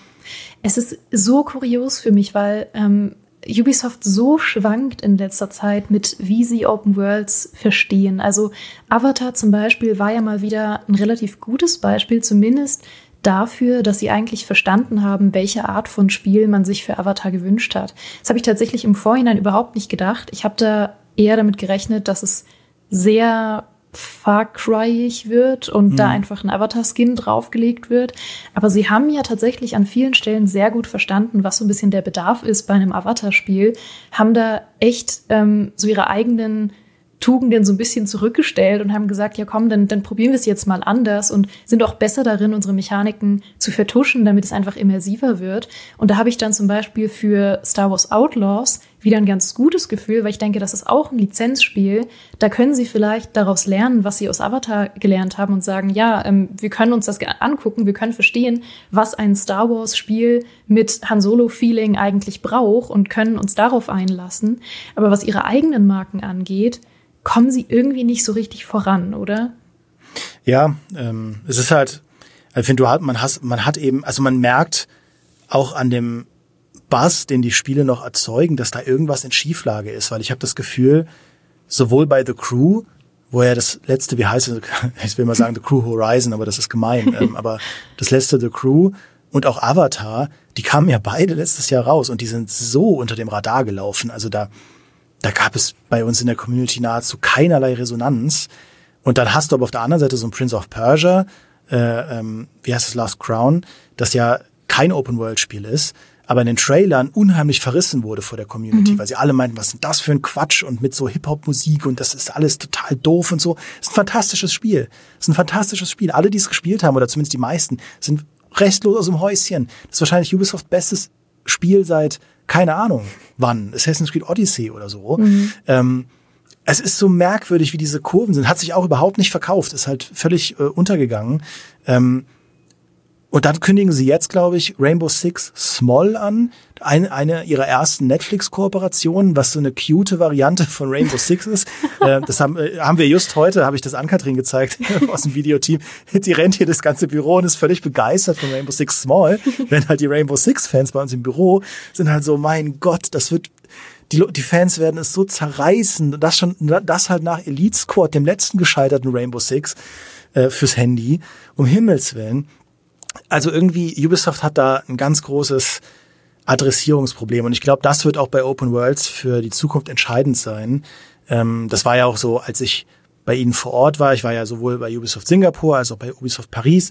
es ist so kurios für mich, weil ähm, Ubisoft so schwankt in letzter Zeit mit, wie sie Open Worlds verstehen. Also Avatar zum Beispiel war ja mal wieder ein relativ gutes Beispiel, zumindest dafür, dass sie eigentlich verstanden haben, welche Art von Spiel man sich für Avatar gewünscht hat. Das habe ich tatsächlich im Vorhinein überhaupt nicht gedacht. Ich habe da eher damit gerechnet, dass es sehr Far Cryig wird und mhm. da einfach ein Avatar-Skin draufgelegt wird. Aber sie haben ja tatsächlich an vielen Stellen sehr gut verstanden, was so ein bisschen der Bedarf ist bei einem Avatar-Spiel, haben da echt ähm, so ihre eigenen Tugenden so ein bisschen zurückgestellt und haben gesagt, ja komm, dann, dann probieren wir es jetzt mal anders und sind auch besser darin, unsere Mechaniken zu vertuschen, damit es einfach immersiver wird. Und da habe ich dann zum Beispiel für Star Wars Outlaws wieder ein ganz gutes Gefühl, weil ich denke, das ist auch ein Lizenzspiel. Da können sie vielleicht daraus lernen, was sie aus Avatar gelernt haben und sagen, ja, ähm, wir können uns das angucken, wir können verstehen, was ein Star Wars Spiel mit Han Solo Feeling eigentlich braucht und können uns darauf einlassen. Aber was ihre eigenen Marken angeht, kommen sie irgendwie nicht so richtig voran, oder? Ja, ähm, es ist halt, ich finde, du hat, man hast, man hat eben, also man merkt auch an dem Bass, den die Spiele noch erzeugen, dass da irgendwas in Schieflage ist, weil ich habe das Gefühl, sowohl bei The Crew, wo ja das letzte, wie heißt es, ich will mal sagen The Crew Horizon, aber das ist gemein, ähm, aber das letzte The Crew und auch Avatar, die kamen ja beide letztes Jahr raus und die sind so unter dem Radar gelaufen. Also da, da gab es bei uns in der Community nahezu keinerlei Resonanz. Und dann hast du aber auf der anderen Seite so ein Prince of Persia, äh, ähm, wie heißt es, Last Crown, das ja kein Open-World-Spiel ist, aber in den Trailern unheimlich verrissen wurde vor der Community, mhm. weil sie alle meinten, was ist das für ein Quatsch und mit so Hip-Hop-Musik und das ist alles total doof und so. Das ist ein fantastisches Spiel. Das ist ein fantastisches Spiel. Alle, die es gespielt haben, oder zumindest die meisten, sind restlos aus dem Häuschen. Das ist wahrscheinlich Ubisoft bestes Spiel seit keine Ahnung wann, Assassin's Creed Odyssey oder so. Mhm. Ähm, es ist so merkwürdig, wie diese Kurven sind. Hat sich auch überhaupt nicht verkauft, ist halt völlig äh, untergegangen. Ähm, und dann kündigen sie jetzt, glaube ich, Rainbow Six Small an, eine, eine ihrer ersten Netflix-Kooperationen, was so eine cute Variante von Rainbow Six ist. äh, das haben, äh, haben wir just heute, habe ich das an Katrin gezeigt aus dem Videoteam. Die rennt hier das ganze Büro und ist völlig begeistert von Rainbow Six Small. Wenn halt die Rainbow Six-Fans bei uns im Büro sind halt so, mein Gott, das wird die, die Fans werden es so zerreißen, das schon, das halt nach Elite Squad, dem letzten gescheiterten Rainbow Six, äh, fürs Handy, um Himmels Willen also irgendwie, Ubisoft hat da ein ganz großes Adressierungsproblem und ich glaube, das wird auch bei Open Worlds für die Zukunft entscheidend sein. Ähm, das war ja auch so, als ich bei ihnen vor Ort war. Ich war ja sowohl bei Ubisoft Singapur als auch bei Ubisoft Paris.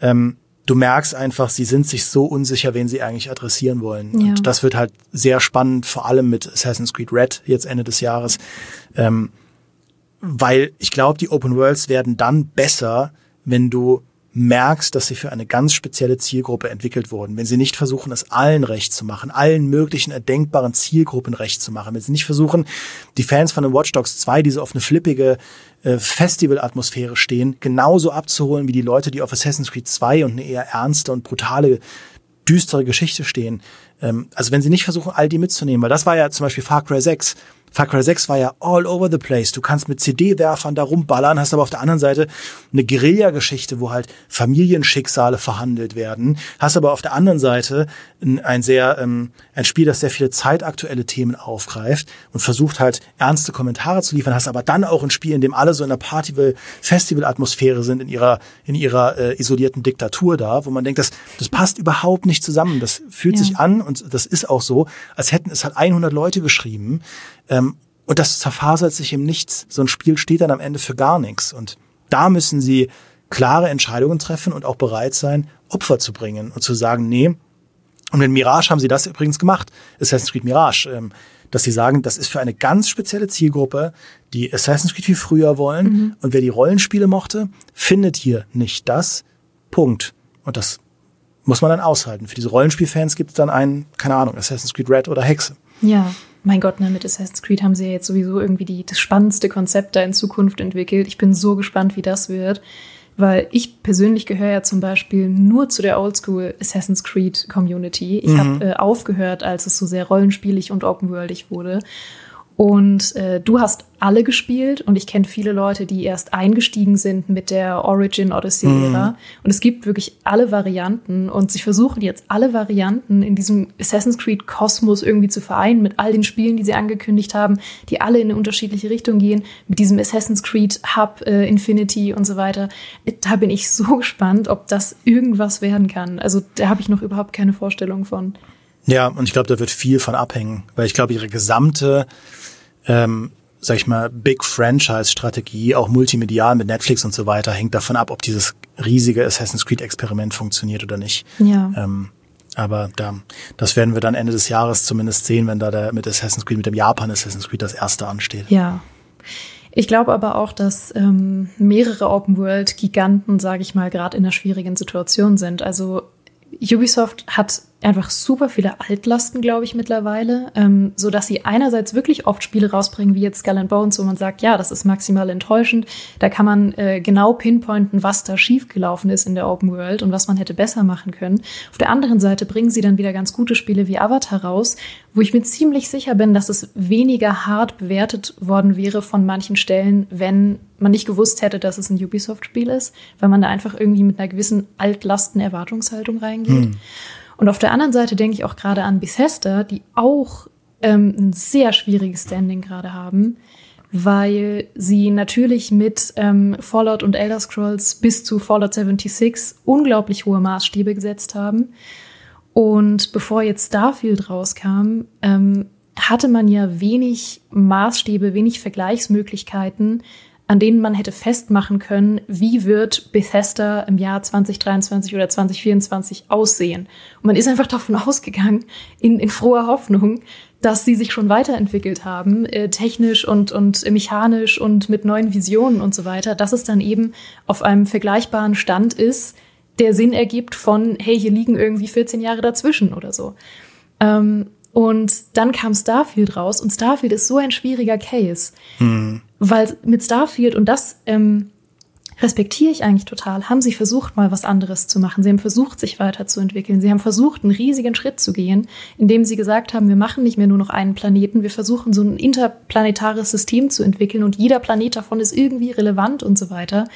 Ähm, du merkst einfach, sie sind sich so unsicher, wen sie eigentlich adressieren wollen. Ja. Und das wird halt sehr spannend, vor allem mit Assassin's Creed Red jetzt Ende des Jahres. Ähm, weil ich glaube, die Open Worlds werden dann besser, wenn du merkst, dass sie für eine ganz spezielle Zielgruppe entwickelt wurden, wenn sie nicht versuchen, es allen recht zu machen, allen möglichen erdenkbaren Zielgruppen recht zu machen, wenn sie nicht versuchen, die Fans von den Watch Dogs 2, die so auf eine flippige äh, Festival-Atmosphäre stehen, genauso abzuholen wie die Leute, die auf Assassin's Creed 2 und eine eher ernste und brutale, düstere Geschichte stehen. Ähm, also wenn sie nicht versuchen, all die mitzunehmen, weil das war ja zum Beispiel Far Cry 6, Far Cry 6 war ja all over the place. Du kannst mit CD-Werfern da rumballern, hast aber auf der anderen Seite eine Guerilla-Geschichte, wo halt Familienschicksale verhandelt werden. Hast aber auf der anderen Seite ein, sehr, ähm, ein Spiel, das sehr viele zeitaktuelle Themen aufgreift und versucht halt ernste Kommentare zu liefern. Hast aber dann auch ein Spiel, in dem alle so in der Party-Festival-Atmosphäre sind, in ihrer, in ihrer äh, isolierten Diktatur da, wo man denkt, das, das passt überhaupt nicht zusammen. Das fühlt ja. sich an und das ist auch so, als hätten es halt 100 Leute geschrieben. Ähm, und das zerfasert sich im Nichts. So ein Spiel steht dann am Ende für gar nichts. Und da müssen sie klare Entscheidungen treffen und auch bereit sein, Opfer zu bringen und zu sagen, nee. Und mit Mirage haben sie das übrigens gemacht. Assassin's Creed Mirage. Ähm, dass sie sagen, das ist für eine ganz spezielle Zielgruppe, die Assassin's Creed wie früher wollen. Mhm. Und wer die Rollenspiele mochte, findet hier nicht das. Punkt. Und das muss man dann aushalten. Für diese Rollenspielfans gibt es dann einen, keine Ahnung, Assassin's Creed Red oder Hexe. Ja, mein Gott, ne, mit Assassin's Creed haben sie ja jetzt sowieso irgendwie die, das spannendste Konzept da in Zukunft entwickelt. Ich bin so gespannt, wie das wird. Weil ich persönlich gehöre ja zum Beispiel nur zu der Oldschool Assassin's Creed Community. Ich mhm. habe äh, aufgehört, als es so sehr rollenspielig und open-worldig wurde. Und äh, du hast alle gespielt und ich kenne viele Leute, die erst eingestiegen sind mit der Origin Odyssey-Ära. Mhm. Und es gibt wirklich alle Varianten und sie versuchen jetzt alle Varianten in diesem Assassin's Creed Kosmos irgendwie zu vereinen mit all den Spielen, die sie angekündigt haben, die alle in eine unterschiedliche Richtung gehen, mit diesem Assassin's Creed Hub, äh, Infinity und so weiter. Da bin ich so gespannt, ob das irgendwas werden kann. Also da habe ich noch überhaupt keine Vorstellung von. Ja, und ich glaube, da wird viel von abhängen, weil ich glaube, ihre gesamte, ähm, sag ich mal, Big Franchise-Strategie, auch multimedial mit Netflix und so weiter, hängt davon ab, ob dieses riesige Assassin's Creed-Experiment funktioniert oder nicht. Ja. Ähm, aber da, das werden wir dann Ende des Jahres zumindest sehen, wenn da der mit Assassin's Creed, mit dem Japan Assassin's Creed das erste ansteht. Ja. Ich glaube aber auch, dass ähm, mehrere Open-World-Giganten, sage ich mal, gerade in einer schwierigen Situation sind. Also Ubisoft hat einfach super viele Altlasten, glaube ich, mittlerweile, ähm, so dass sie einerseits wirklich oft Spiele rausbringen, wie jetzt Skull and Bones, wo man sagt, ja, das ist maximal enttäuschend. Da kann man äh, genau pinpointen, was da schiefgelaufen ist in der Open World und was man hätte besser machen können. Auf der anderen Seite bringen sie dann wieder ganz gute Spiele wie Avatar raus, wo ich mir ziemlich sicher bin, dass es weniger hart bewertet worden wäre von manchen Stellen, wenn man nicht gewusst hätte, dass es ein Ubisoft-Spiel ist, weil man da einfach irgendwie mit einer gewissen Altlasten-Erwartungshaltung reingeht. Hm. Und auf der anderen Seite denke ich auch gerade an Bethesda, die auch ähm, ein sehr schwieriges Standing gerade haben, weil sie natürlich mit ähm, Fallout und Elder Scrolls bis zu Fallout 76 unglaublich hohe Maßstäbe gesetzt haben. Und bevor jetzt Starfield rauskam, ähm, hatte man ja wenig Maßstäbe, wenig Vergleichsmöglichkeiten, an denen man hätte festmachen können, wie wird Bethesda im Jahr 2023 oder 2024 aussehen. Und man ist einfach davon ausgegangen, in, in froher Hoffnung, dass sie sich schon weiterentwickelt haben, äh, technisch und, und mechanisch und mit neuen Visionen und so weiter, dass es dann eben auf einem vergleichbaren Stand ist, der Sinn ergibt von, hey, hier liegen irgendwie 14 Jahre dazwischen oder so. Ähm, und dann kam Starfield raus und Starfield ist so ein schwieriger Case, mhm. weil mit Starfield und das ähm, respektiere ich eigentlich total, haben sie versucht, mal was anderes zu machen. Sie haben versucht, sich weiterzuentwickeln. Sie haben versucht, einen riesigen Schritt zu gehen, indem sie gesagt haben, wir machen nicht mehr nur noch einen Planeten, wir versuchen so ein interplanetares System zu entwickeln und jeder Planet davon ist irgendwie relevant und so weiter.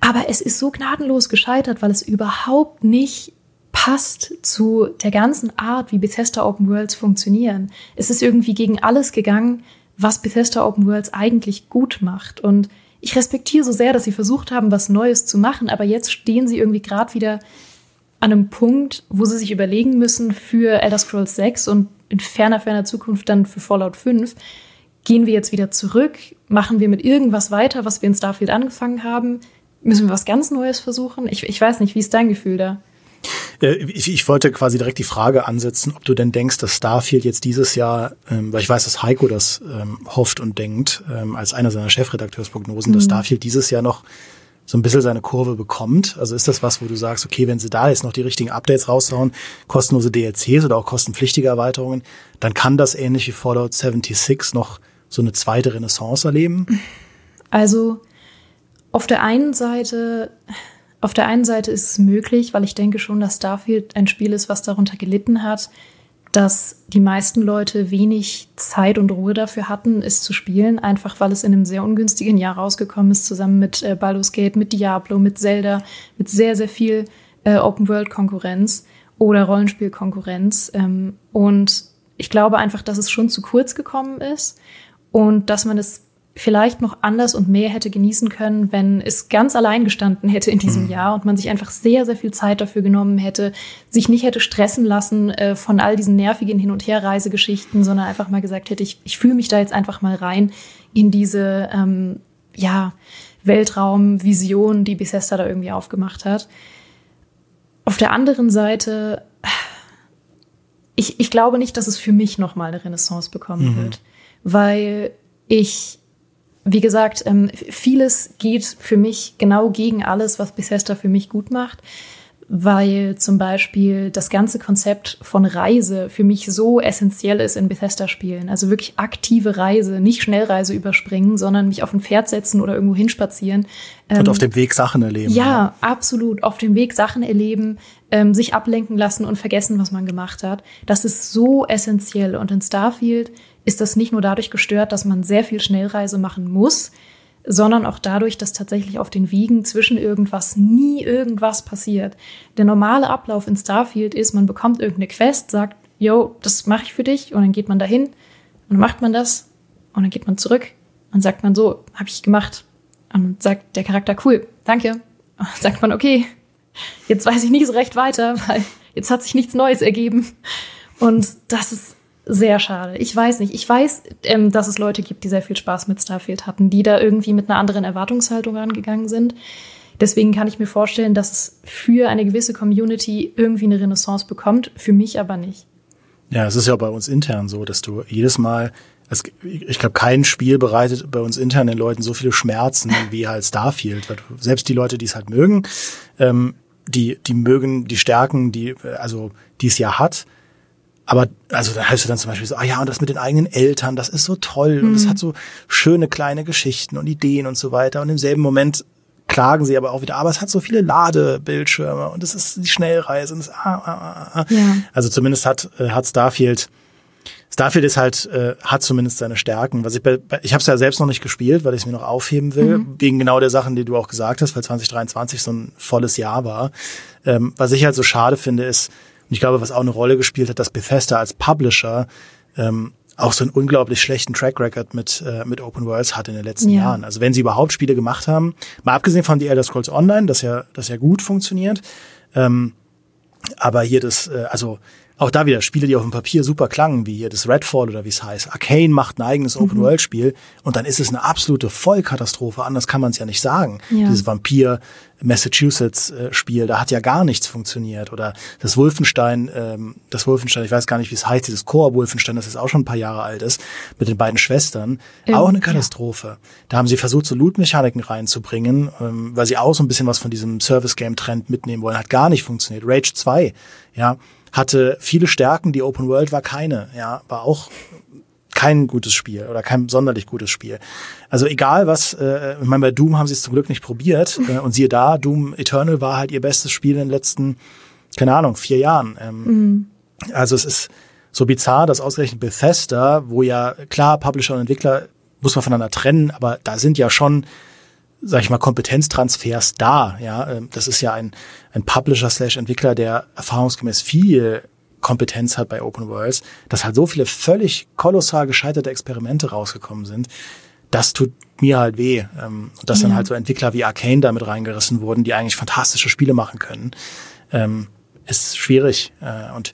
Aber es ist so gnadenlos gescheitert, weil es überhaupt nicht passt zu der ganzen Art, wie Bethesda Open Worlds funktionieren. Es ist irgendwie gegen alles gegangen, was Bethesda Open Worlds eigentlich gut macht. Und ich respektiere so sehr, dass sie versucht haben, was Neues zu machen, aber jetzt stehen sie irgendwie gerade wieder an einem Punkt, wo sie sich überlegen müssen für Elder Scrolls 6 und in ferner, ferner Zukunft dann für Fallout 5. Gehen wir jetzt wieder zurück? Machen wir mit irgendwas weiter, was wir in Starfield angefangen haben? Müssen wir was ganz Neues versuchen? Ich, ich weiß nicht, wie ist dein Gefühl da? Äh, ich, ich, wollte quasi direkt die Frage ansetzen, ob du denn denkst, dass Starfield jetzt dieses Jahr, ähm, weil ich weiß, dass Heiko das ähm, hofft und denkt, ähm, als einer seiner Chefredakteursprognosen, mhm. dass Starfield dieses Jahr noch so ein bisschen seine Kurve bekommt? Also ist das was, wo du sagst, okay, wenn sie da jetzt noch die richtigen Updates raushauen, kostenlose DLCs oder auch kostenpflichtige Erweiterungen, dann kann das ähnlich wie Fallout 76 noch so eine zweite Renaissance erleben? Also auf der einen Seite auf der einen Seite ist es möglich, weil ich denke schon, dass Starfield ein Spiel ist, was darunter gelitten hat, dass die meisten Leute wenig Zeit und Ruhe dafür hatten, es zu spielen, einfach weil es in einem sehr ungünstigen Jahr rausgekommen ist, zusammen mit äh, Baldur's Gate, mit Diablo, mit Zelda, mit sehr, sehr viel äh, Open-World-Konkurrenz oder Rollenspiel-Konkurrenz. Ähm, und ich glaube einfach, dass es schon zu kurz gekommen ist und dass man es vielleicht noch anders und mehr hätte genießen können, wenn es ganz allein gestanden hätte in diesem mhm. Jahr und man sich einfach sehr, sehr viel Zeit dafür genommen hätte, sich nicht hätte stressen lassen äh, von all diesen nervigen Hin- und Herreisegeschichten, sondern einfach mal gesagt hätte, ich, ich fühle mich da jetzt einfach mal rein in diese, ähm, ja, Weltraumvision, die Bethesda da irgendwie aufgemacht hat. Auf der anderen Seite, ich, ich glaube nicht, dass es für mich nochmal eine Renaissance bekommen mhm. wird, weil ich wie gesagt, ähm, vieles geht für mich genau gegen alles, was Bethesda für mich gut macht, weil zum Beispiel das ganze Konzept von Reise für mich so essentiell ist in Bethesda-Spielen. Also wirklich aktive Reise, nicht Schnellreise überspringen, sondern mich auf ein Pferd setzen oder irgendwo hinspazieren. Und ähm, auf dem Weg Sachen erleben. Ja, ja, absolut. Auf dem Weg Sachen erleben, ähm, sich ablenken lassen und vergessen, was man gemacht hat. Das ist so essentiell. Und in Starfield ist das nicht nur dadurch gestört, dass man sehr viel Schnellreise machen muss, sondern auch dadurch, dass tatsächlich auf den Wegen zwischen irgendwas nie irgendwas passiert. Der normale Ablauf in Starfield ist, man bekommt irgendeine Quest, sagt, yo, das mache ich für dich und dann geht man dahin und dann macht man das und dann geht man zurück und sagt man so, habe ich gemacht. Und sagt der Charakter, cool, danke. Und sagt man, okay, jetzt weiß ich nicht so recht weiter, weil jetzt hat sich nichts Neues ergeben. Und das ist sehr schade. Ich weiß nicht. Ich weiß, ähm, dass es Leute gibt, die sehr viel Spaß mit Starfield hatten, die da irgendwie mit einer anderen Erwartungshaltung rangegangen sind. Deswegen kann ich mir vorstellen, dass es für eine gewisse Community irgendwie eine Renaissance bekommt, für mich aber nicht. Ja, es ist ja bei uns intern so, dass du jedes Mal, es, ich glaube, kein Spiel bereitet bei uns intern den Leuten so viele Schmerzen wie halt Starfield. Selbst die Leute, die es halt mögen, ähm, die, die mögen die Stärken, die, also, die es ja hat, aber also da heißt du dann zum Beispiel so, ah ja, und das mit den eigenen Eltern, das ist so toll mhm. und es hat so schöne kleine Geschichten und Ideen und so weiter. Und im selben Moment klagen sie aber auch wieder, aber es hat so viele Ladebildschirme und es ist die Schnellreise und es, ah, ah, ah, ah. Ja. Also zumindest hat, äh, hat Starfield Starfield ist halt, äh, hat zumindest seine Stärken. Was ich bei, ich habe es ja selbst noch nicht gespielt, weil ich es mir noch aufheben will, mhm. wegen genau der Sachen, die du auch gesagt hast, weil 2023 so ein volles Jahr war. Ähm, was ich halt so schade finde, ist, und ich glaube, was auch eine Rolle gespielt hat, dass Bethesda als Publisher ähm, auch so einen unglaublich schlechten Track Record mit, äh, mit Open Worlds hat in den letzten ja. Jahren. Also wenn sie überhaupt Spiele gemacht haben, mal abgesehen von The Elder Scrolls Online, das ja, das ja gut funktioniert, ähm, aber hier das, äh, also auch da wieder Spiele, die auf dem Papier super klangen, wie hier das Redfall oder wie es heißt. Arcane macht ein eigenes mhm. Open-World-Spiel und dann ist es eine absolute Vollkatastrophe. Anders kann man es ja nicht sagen. Ja. Dieses Vampir Massachusetts-Spiel, da hat ja gar nichts funktioniert. Oder das Wolfenstein, ähm, das Wolfenstein, ich weiß gar nicht, wie es heißt, dieses Core Wolfenstein, das jetzt auch schon ein paar Jahre alt ist, mit den beiden Schwestern, ähm, auch eine Katastrophe. Ja. Da haben sie versucht, so Loot-Mechaniken reinzubringen, ähm, weil sie auch so ein bisschen was von diesem Service-Game-Trend mitnehmen wollen. Hat gar nicht funktioniert. Rage 2, ja, hatte viele Stärken, die Open World war keine, ja, war auch kein gutes Spiel oder kein sonderlich gutes Spiel. Also egal was, äh, ich meine, bei Doom haben sie es zum Glück nicht probiert äh, und siehe da, Doom Eternal war halt ihr bestes Spiel in den letzten, keine Ahnung, vier Jahren. Ähm, mhm. Also es ist so bizarr, dass ausgerechnet Bethesda, wo ja klar Publisher und Entwickler muss man voneinander trennen, aber da sind ja schon sag ich mal, Kompetenztransfers da. Ja, ähm, das ist ja ein, ein Publisher slash Entwickler, der erfahrungsgemäß viel Kompetenz hat bei Open Worlds, dass halt so viele völlig kolossal gescheiterte Experimente rausgekommen sind. Das tut mir halt weh. Ähm, und dass ja. dann halt so Entwickler wie Arcane damit reingerissen wurden, die eigentlich fantastische Spiele machen können, ähm, ist schwierig. Äh, und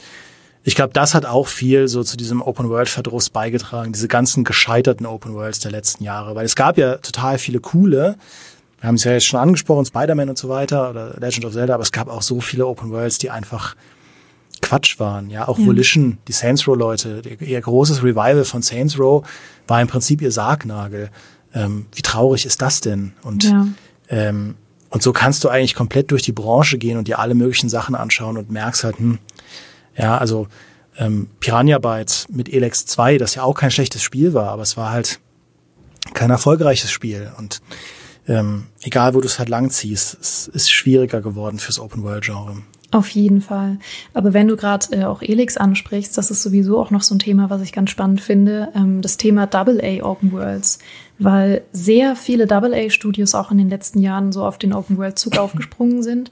ich glaube, das hat auch viel so zu diesem Open World Verdruss beigetragen, diese ganzen gescheiterten Open Worlds der letzten Jahre, weil es gab ja total viele coole. Wir haben es ja jetzt schon angesprochen, Spider-Man und so weiter oder Legend of Zelda, aber es gab auch so viele Open Worlds, die einfach Quatsch waren. Ja, auch ja. Volition, die Saints Row Leute, ihr großes Revival von Saints Row war im Prinzip ihr Sargnagel. Ähm, wie traurig ist das denn? Und ja. ähm, und so kannst du eigentlich komplett durch die Branche gehen und dir alle möglichen Sachen anschauen und merkst halt, hm, ja, also ähm, Piranha Bytes mit Elex 2, das ja auch kein schlechtes Spiel war, aber es war halt kein erfolgreiches Spiel. Und ähm, egal, wo du es halt langziehst, es ist schwieriger geworden fürs Open-World-Genre. Auf jeden Fall. Aber wenn du gerade äh, auch Elix ansprichst, das ist sowieso auch noch so ein Thema, was ich ganz spannend finde, ähm, das Thema AA Open Worlds, weil sehr viele AA Studios auch in den letzten Jahren so auf den Open World Zug aufgesprungen sind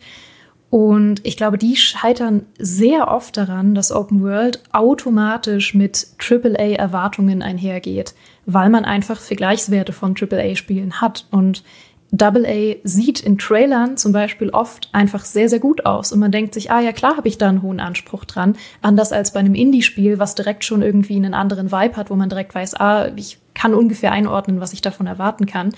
und ich glaube, die scheitern sehr oft daran, dass Open World automatisch mit AAA-Erwartungen einhergeht, weil man einfach Vergleichswerte von AAA-Spielen hat. Und AA sieht in Trailern zum Beispiel oft einfach sehr, sehr gut aus. Und man denkt sich, ah ja, klar habe ich da einen hohen Anspruch dran. Anders als bei einem Indie-Spiel, was direkt schon irgendwie einen anderen Vibe hat, wo man direkt weiß, ah, ich kann ungefähr einordnen, was ich davon erwarten kann.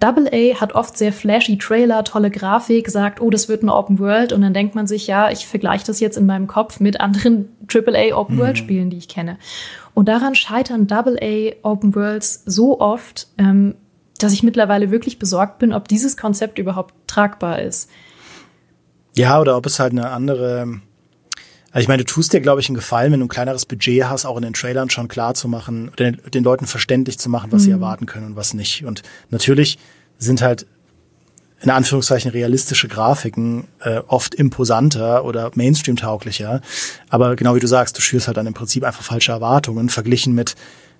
Double A hat oft sehr flashy Trailer, tolle Grafik, sagt, oh, das wird eine Open World und dann denkt man sich, ja, ich vergleiche das jetzt in meinem Kopf mit anderen Triple A Open World mhm. Spielen, die ich kenne. Und daran scheitern Double A Open Worlds so oft, ähm, dass ich mittlerweile wirklich besorgt bin, ob dieses Konzept überhaupt tragbar ist. Ja, oder ob es halt eine andere also ich meine, du tust dir, glaube ich, einen Gefallen, wenn du ein kleineres Budget hast, auch in den Trailern schon klar zu machen, den, den Leuten verständlich zu machen, was mhm. sie erwarten können und was nicht. Und natürlich sind halt in Anführungszeichen realistische Grafiken äh, oft imposanter oder Mainstream-tauglicher. Aber genau wie du sagst, du schürst halt dann im Prinzip einfach falsche Erwartungen, verglichen mit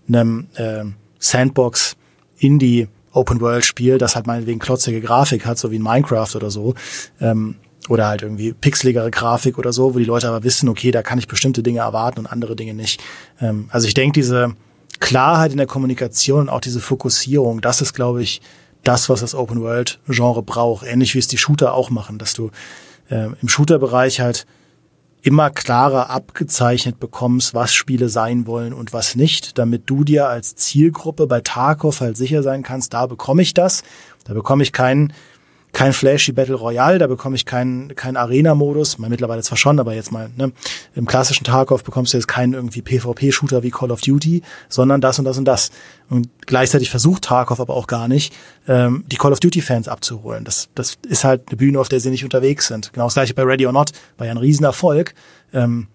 einem äh, Sandbox Indie Open World Spiel, das halt meinetwegen klotzige Grafik hat, so wie in Minecraft oder so. Ähm, oder halt irgendwie pixeligere Grafik oder so, wo die Leute aber wissen, okay, da kann ich bestimmte Dinge erwarten und andere Dinge nicht. Ähm, also ich denke, diese Klarheit in der Kommunikation und auch diese Fokussierung, das ist, glaube ich, das, was das Open World Genre braucht. Ähnlich wie es die Shooter auch machen, dass du äh, im Shooter-Bereich halt immer klarer abgezeichnet bekommst, was Spiele sein wollen und was nicht, damit du dir als Zielgruppe bei Tarkov halt sicher sein kannst, da bekomme ich das, da bekomme ich keinen kein flashy Battle Royale, da bekomme ich keinen kein Arena-Modus, mittlerweile zwar schon, aber jetzt mal, ne, im klassischen Tarkov bekommst du jetzt keinen irgendwie PvP-Shooter wie Call of Duty, sondern das und das und das. Und gleichzeitig versucht Tarkov aber auch gar nicht, ähm, die Call of Duty-Fans abzuholen. Das, das ist halt eine Bühne, auf der sie nicht unterwegs sind. Genau das gleiche bei Ready or Not, war ja ein Riesenerfolg. Ähm,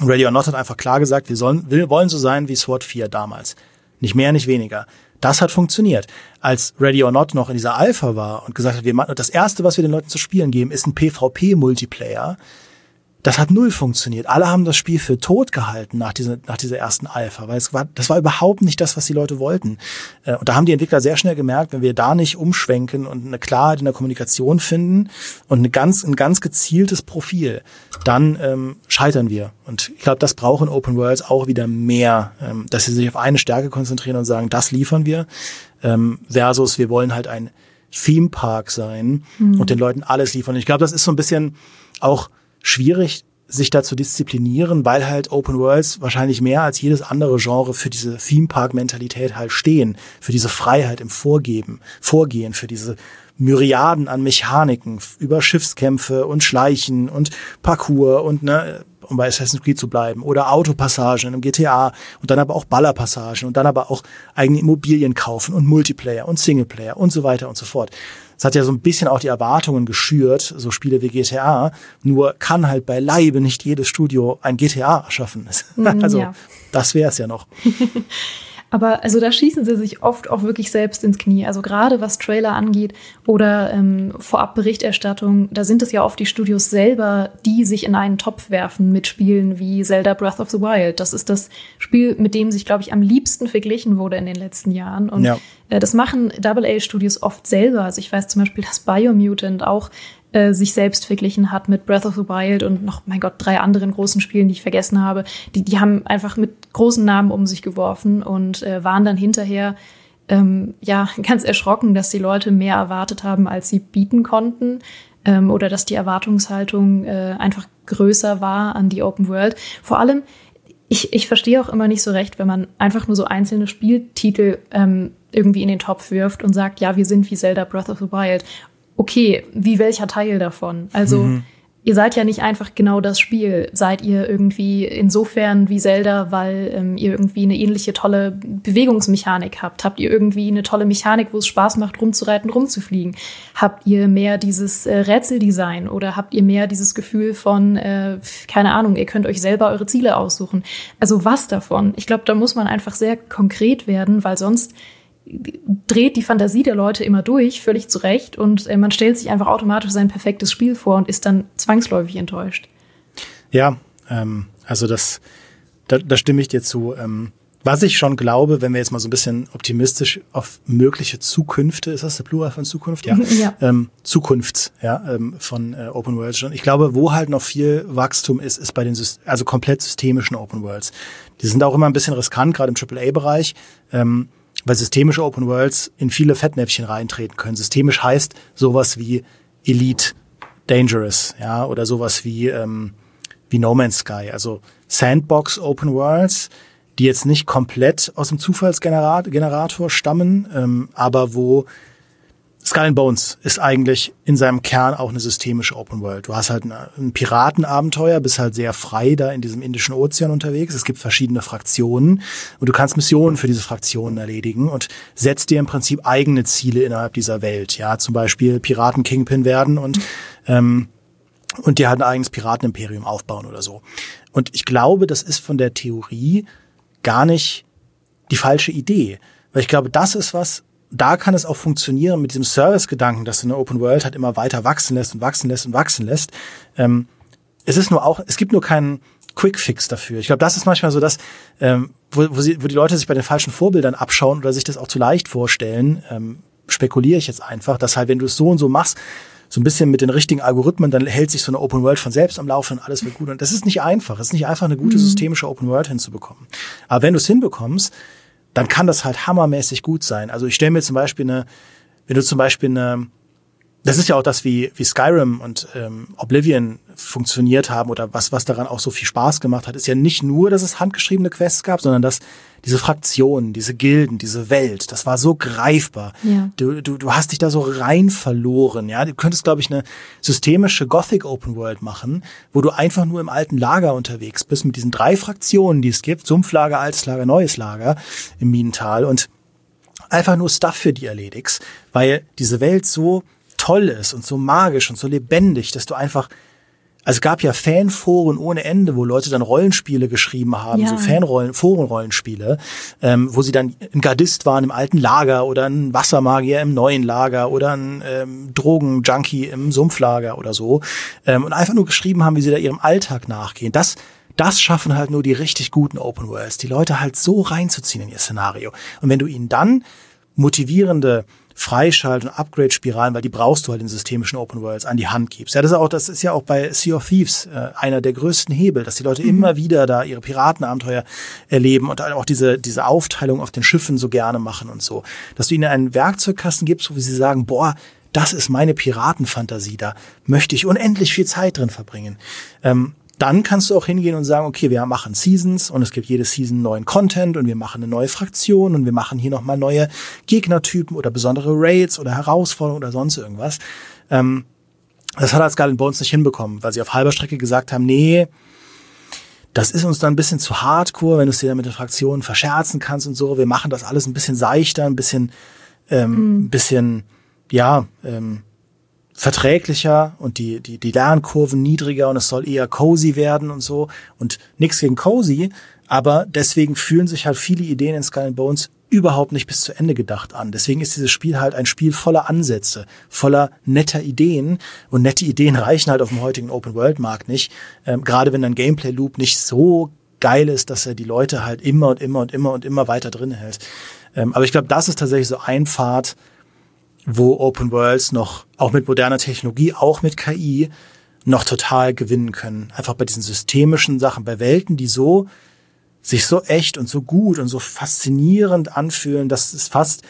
Ready or Not hat einfach klar gesagt, wir, sollen, wir wollen so sein wie SWAT 4 damals. Nicht mehr, nicht weniger. Das hat funktioniert. Als Ready or Not noch in dieser Alpha war und gesagt hat, wir machen, das erste, was wir den Leuten zu spielen geben, ist ein PvP-Multiplayer, das hat null funktioniert. Alle haben das Spiel für tot gehalten nach dieser, nach dieser ersten Alpha, weil es war, das war überhaupt nicht das, was die Leute wollten. Äh, und da haben die Entwickler sehr schnell gemerkt, wenn wir da nicht umschwenken und eine Klarheit in der Kommunikation finden und eine ganz, ein ganz gezieltes Profil, dann ähm, scheitern wir. Und ich glaube, das brauchen Open Worlds auch wieder mehr, ähm, dass sie sich auf eine Stärke konzentrieren und sagen, das liefern wir, ähm, versus wir wollen halt ein Theme Park sein mhm. und den Leuten alles liefern. Ich glaube, das ist so ein bisschen auch schwierig, sich da zu disziplinieren, weil halt Open Worlds wahrscheinlich mehr als jedes andere Genre für diese Theme Park Mentalität halt stehen, für diese Freiheit im Vorgeben, Vorgehen, für diese Myriaden an Mechaniken über Schiffskämpfe und Schleichen und Parcours und ne, um bei Assassin's Creed zu bleiben, oder Autopassagen im GTA und dann aber auch Ballerpassagen und dann aber auch eigene Immobilien kaufen und Multiplayer und Singleplayer und so weiter und so fort. Es hat ja so ein bisschen auch die Erwartungen geschürt, so Spiele wie GTA. Nur kann halt beileibe nicht jedes Studio ein GTA erschaffen. Mm, also ja. das wäre es ja noch. Aber also da schießen sie sich oft auch wirklich selbst ins Knie. Also gerade was Trailer angeht oder ähm, vorab Berichterstattung, da sind es ja oft die Studios selber, die sich in einen Topf werfen mit Spielen wie Zelda Breath of the Wild. Das ist das Spiel, mit dem sich, glaube ich, am liebsten verglichen wurde in den letzten Jahren. Und ja. äh, das machen AA-Studios oft selber. Also ich weiß zum Beispiel, dass Biomutant auch äh, sich selbst verglichen hat mit Breath of the Wild und noch, mein Gott, drei anderen großen Spielen, die ich vergessen habe. Die, die haben einfach mit großen Namen um sich geworfen und äh, waren dann hinterher ähm, ja ganz erschrocken, dass die Leute mehr erwartet haben, als sie bieten konnten ähm, oder dass die Erwartungshaltung äh, einfach größer war an die Open World. Vor allem, ich, ich verstehe auch immer nicht so recht, wenn man einfach nur so einzelne Spieltitel ähm, irgendwie in den Topf wirft und sagt, ja, wir sind wie Zelda Breath of the Wild okay, wie welcher Teil davon? Also mhm. ihr seid ja nicht einfach genau das Spiel. Seid ihr irgendwie insofern wie Zelda, weil ähm, ihr irgendwie eine ähnliche tolle Bewegungsmechanik habt? Habt ihr irgendwie eine tolle Mechanik, wo es Spaß macht, rumzureiten, rumzufliegen? Habt ihr mehr dieses äh, Rätseldesign oder habt ihr mehr dieses Gefühl von, äh, keine Ahnung, ihr könnt euch selber eure Ziele aussuchen? Also was davon? Ich glaube, da muss man einfach sehr konkret werden, weil sonst dreht die Fantasie der Leute immer durch, völlig zu Recht. Und äh, man stellt sich einfach automatisch sein perfektes Spiel vor und ist dann zwangsläufig enttäuscht. Ja, ähm, also das, da, da stimme ich dir zu. Ähm, was ich schon glaube, wenn wir jetzt mal so ein bisschen optimistisch auf mögliche Zukünfte, ist das der Plural von Zukunft? Ja. ja. Ähm, Zukunft, ja, ähm, von äh, Open Worlds schon. Ich glaube, wo halt noch viel Wachstum ist, ist bei den, also komplett systemischen Open Worlds. Die sind auch immer ein bisschen riskant, gerade im AAA-Bereich. Ähm, weil systemische Open Worlds in viele Fettnäpfchen reintreten können. Systemisch heißt sowas wie Elite Dangerous, ja, oder sowas wie, ähm, wie No Man's Sky. Also Sandbox Open Worlds, die jetzt nicht komplett aus dem Zufallsgenerator stammen, ähm, aber wo Skull and Bones ist eigentlich in seinem Kern auch eine systemische Open World. Du hast halt ein Piratenabenteuer, bist halt sehr frei da in diesem Indischen Ozean unterwegs. Es gibt verschiedene Fraktionen und du kannst Missionen für diese Fraktionen erledigen und setzt dir im Prinzip eigene Ziele innerhalb dieser Welt. Ja, zum Beispiel Piraten Kingpin werden und ähm, und dir halt ein eigenes Piratenimperium aufbauen oder so. Und ich glaube, das ist von der Theorie gar nicht die falsche Idee. Weil ich glaube, das ist was, da kann es auch funktionieren mit diesem Service-Gedanken, dass eine Open World halt immer weiter wachsen lässt und wachsen lässt und wachsen lässt. Ähm, es ist nur auch, es gibt nur keinen Quick-Fix dafür. Ich glaube, das ist manchmal so das, ähm, wo, wo, sie, wo die Leute sich bei den falschen Vorbildern abschauen oder sich das auch zu leicht vorstellen. Ähm, spekuliere ich jetzt einfach, dass halt, wenn du es so und so machst, so ein bisschen mit den richtigen Algorithmen, dann hält sich so eine Open World von selbst am Laufen und alles wird gut. Und das ist nicht einfach. Es ist nicht einfach, eine gute mhm. systemische Open World hinzubekommen. Aber wenn du es hinbekommst, dann kann das halt hammermäßig gut sein. Also ich stelle mir zum Beispiel eine, wenn du zum Beispiel eine, das ist ja auch das, wie, wie Skyrim und ähm, Oblivion funktioniert haben oder was, was daran auch so viel Spaß gemacht hat, ist ja nicht nur, dass es handgeschriebene Quests gab, sondern dass diese Fraktionen, diese Gilden, diese Welt, das war so greifbar. Ja. Du, du, du hast dich da so rein verloren. Ja, du könntest, glaube ich, eine systemische Gothic Open World machen, wo du einfach nur im alten Lager unterwegs bist mit diesen drei Fraktionen, die es gibt: Sumpflager, altes Lager, neues Lager im Minental und einfach nur Stuff für die erledigst, weil diese Welt so toll ist und so magisch und so lebendig, dass du einfach also es gab ja Fanforen ohne Ende, wo Leute dann Rollenspiele geschrieben haben, ja. so Fanrollen, Forenrollenspiele, ähm, wo sie dann ein Gardist waren im alten Lager oder ein Wassermagier im neuen Lager oder ein ähm, Drogenjunkie im Sumpflager oder so ähm, und einfach nur geschrieben haben, wie sie da ihrem Alltag nachgehen. Das das schaffen halt nur die richtig guten Open Worlds, die Leute halt so reinzuziehen in ihr Szenario. Und wenn du ihnen dann motivierende Freischalt- und Upgrade-Spiralen, weil die brauchst du halt in systemischen Open Worlds an die Hand gibst. Ja, das ist auch, das ist ja auch bei Sea of Thieves äh, einer der größten Hebel, dass die Leute mhm. immer wieder da ihre Piratenabenteuer erleben und auch diese, diese Aufteilung auf den Schiffen so gerne machen und so. Dass du ihnen einen Werkzeugkasten gibst, wo sie sagen, boah, das ist meine Piratenfantasie, da möchte ich unendlich viel Zeit drin verbringen. Ähm, dann kannst du auch hingehen und sagen, okay, wir machen Seasons und es gibt jede Season neuen Content und wir machen eine neue Fraktion und wir machen hier nochmal neue Gegnertypen oder besondere Raids oder Herausforderungen oder sonst irgendwas. Ähm, das hat Skull Bones nicht hinbekommen, weil sie auf halber Strecke gesagt haben, nee, das ist uns dann ein bisschen zu hardcore, wenn du es dir dann mit den Fraktionen verscherzen kannst und so. Wir machen das alles ein bisschen seichter, ein bisschen, ähm, mhm. ein bisschen, ja, ähm, verträglicher und die, die, die Lernkurven niedriger und es soll eher cozy werden und so. Und nichts gegen cozy, aber deswegen fühlen sich halt viele Ideen in Skull Bones überhaupt nicht bis zu Ende gedacht an. Deswegen ist dieses Spiel halt ein Spiel voller Ansätze, voller netter Ideen. Und nette Ideen reichen halt auf dem heutigen Open-World-Markt nicht. Ähm, gerade wenn ein Gameplay-Loop nicht so geil ist, dass er die Leute halt immer und immer und immer und immer weiter drin hält. Ähm, aber ich glaube, das ist tatsächlich so ein Pfad, wo Open Worlds noch, auch mit moderner Technologie, auch mit KI, noch total gewinnen können. Einfach bei diesen systemischen Sachen, bei Welten, die so sich so echt und so gut und so faszinierend anfühlen, dass es fast,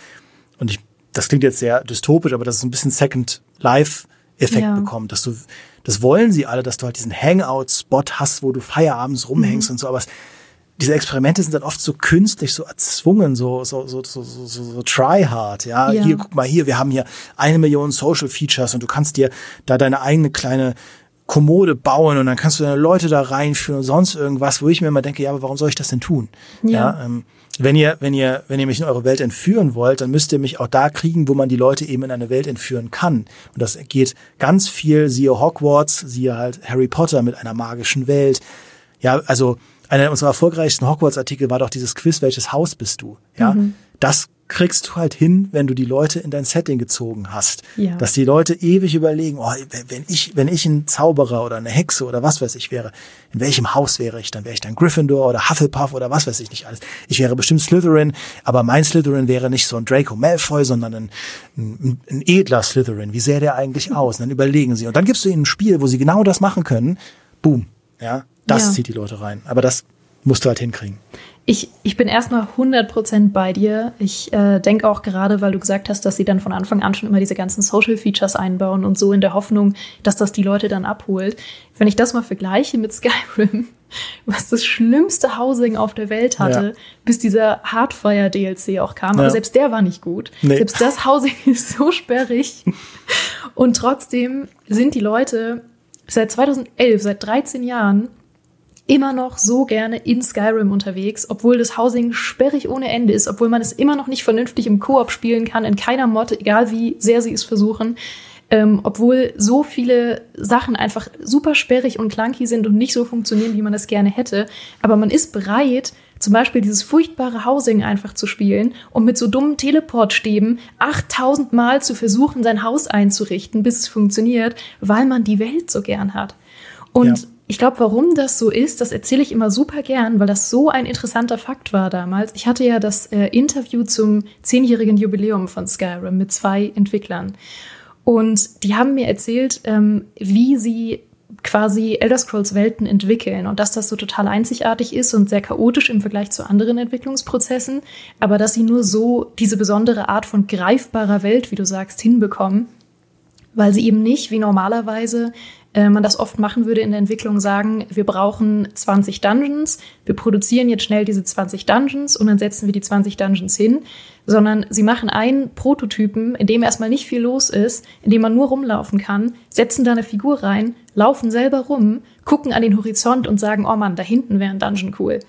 und ich, das klingt jetzt sehr dystopisch, aber dass es ein bisschen Second Life Effekt ja. bekommt, dass du, das wollen sie alle, dass du halt diesen Hangout-Spot hast, wo du feierabends rumhängst mhm. und so, aber es, diese Experimente sind dann oft so künstlich, so erzwungen, so, so, so, so, so, so, so try hard, ja? ja. Hier, guck mal hier, wir haben hier eine Million Social Features und du kannst dir da deine eigene kleine Kommode bauen und dann kannst du deine Leute da reinführen und sonst irgendwas, wo ich mir immer denke, ja, aber warum soll ich das denn tun? Ja. ja ähm, wenn ihr, wenn ihr, wenn ihr mich in eure Welt entführen wollt, dann müsst ihr mich auch da kriegen, wo man die Leute eben in eine Welt entführen kann. Und das geht ganz viel, siehe Hogwarts, siehe halt Harry Potter mit einer magischen Welt. Ja, also einer unserer erfolgreichsten Hogwarts-Artikel war doch dieses Quiz, welches Haus bist du? Ja, mhm. das kriegst du halt hin, wenn du die Leute in dein Setting gezogen hast. Ja. Dass die Leute ewig überlegen, oh, wenn ich, wenn ich ein Zauberer oder eine Hexe oder was weiß ich wäre, in welchem Haus wäre ich? Dann wäre ich dann Gryffindor oder Hufflepuff oder was weiß ich nicht alles. Ich wäre bestimmt Slytherin, aber mein Slytherin wäre nicht so ein Draco Malfoy, sondern ein, ein, ein edler Slytherin. Wie sähe der eigentlich aus? Und dann überlegen sie. Und dann gibst du ihnen ein Spiel, wo sie genau das machen können. Boom. Ja, das ja. zieht die Leute rein. Aber das musst du halt hinkriegen. Ich, ich bin erstmal 100% bei dir. Ich äh, denke auch gerade, weil du gesagt hast, dass sie dann von Anfang an schon immer diese ganzen Social Features einbauen und so in der Hoffnung, dass das die Leute dann abholt. Wenn ich das mal vergleiche mit Skyrim, was das schlimmste Housing auf der Welt hatte, ja. bis dieser Hardfire DLC auch kam. Ja. Aber selbst der war nicht gut. Nee. Selbst das Housing ist so sperrig. Und trotzdem sind die Leute seit 2011, seit 13 Jahren immer noch so gerne in Skyrim unterwegs, obwohl das Housing sperrig ohne Ende ist, obwohl man es immer noch nicht vernünftig im Koop spielen kann, in keiner Mod, egal wie sehr sie es versuchen. Ähm, obwohl so viele Sachen einfach super sperrig und clunky sind und nicht so funktionieren, wie man das gerne hätte. Aber man ist bereit, zum Beispiel dieses furchtbare Housing einfach zu spielen und mit so dummen Teleportstäben 8000 Mal zu versuchen, sein Haus einzurichten, bis es funktioniert, weil man die Welt so gern hat. Und ja ich glaube, warum das so ist, das erzähle ich immer super gern, weil das so ein interessanter Fakt war damals. Ich hatte ja das äh, Interview zum zehnjährigen Jubiläum von Skyrim mit zwei Entwicklern. Und die haben mir erzählt, ähm, wie sie quasi Elder Scrolls Welten entwickeln und dass das so total einzigartig ist und sehr chaotisch im Vergleich zu anderen Entwicklungsprozessen, aber dass sie nur so diese besondere Art von greifbarer Welt, wie du sagst, hinbekommen, weil sie eben nicht wie normalerweise äh, man das oft machen würde in der Entwicklung, sagen, wir brauchen 20 Dungeons, wir produzieren jetzt schnell diese 20 Dungeons und dann setzen wir die 20 Dungeons hin, sondern sie machen einen Prototypen, in dem erstmal nicht viel los ist, in dem man nur rumlaufen kann, setzen da eine Figur rein, laufen selber rum, gucken an den Horizont und sagen, oh Mann, da hinten wäre ein Dungeon cool.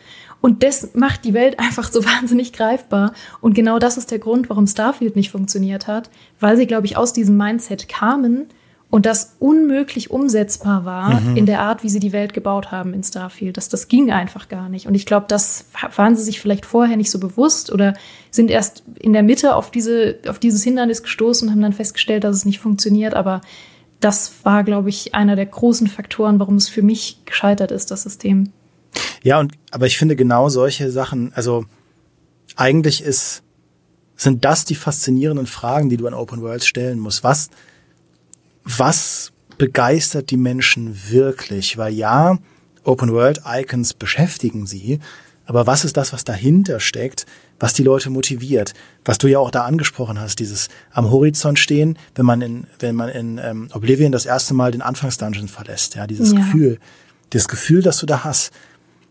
Und das macht die Welt einfach so wahnsinnig greifbar. Und genau das ist der Grund, warum Starfield nicht funktioniert hat, weil sie, glaube ich, aus diesem Mindset kamen, und das unmöglich umsetzbar war mhm. in der Art, wie sie die Welt gebaut haben in Starfield. Das, das ging einfach gar nicht. Und ich glaube, das waren sie sich vielleicht vorher nicht so bewusst oder sind erst in der Mitte auf, diese, auf dieses Hindernis gestoßen und haben dann festgestellt, dass es nicht funktioniert. Aber das war, glaube ich, einer der großen Faktoren, warum es für mich gescheitert ist, das System. Ja, und aber ich finde genau solche Sachen, also eigentlich ist, sind das die faszinierenden Fragen, die du an Open World stellen musst. Was was begeistert die Menschen wirklich? Weil ja, Open World Icons beschäftigen sie, aber was ist das, was dahinter steckt, was die Leute motiviert? Was du ja auch da angesprochen hast, dieses am Horizont stehen, wenn man in, wenn man in ähm, Oblivion das erste Mal den Anfangsdungeon verlässt, ja, dieses ja. Gefühl, dieses Gefühl, das du da hast,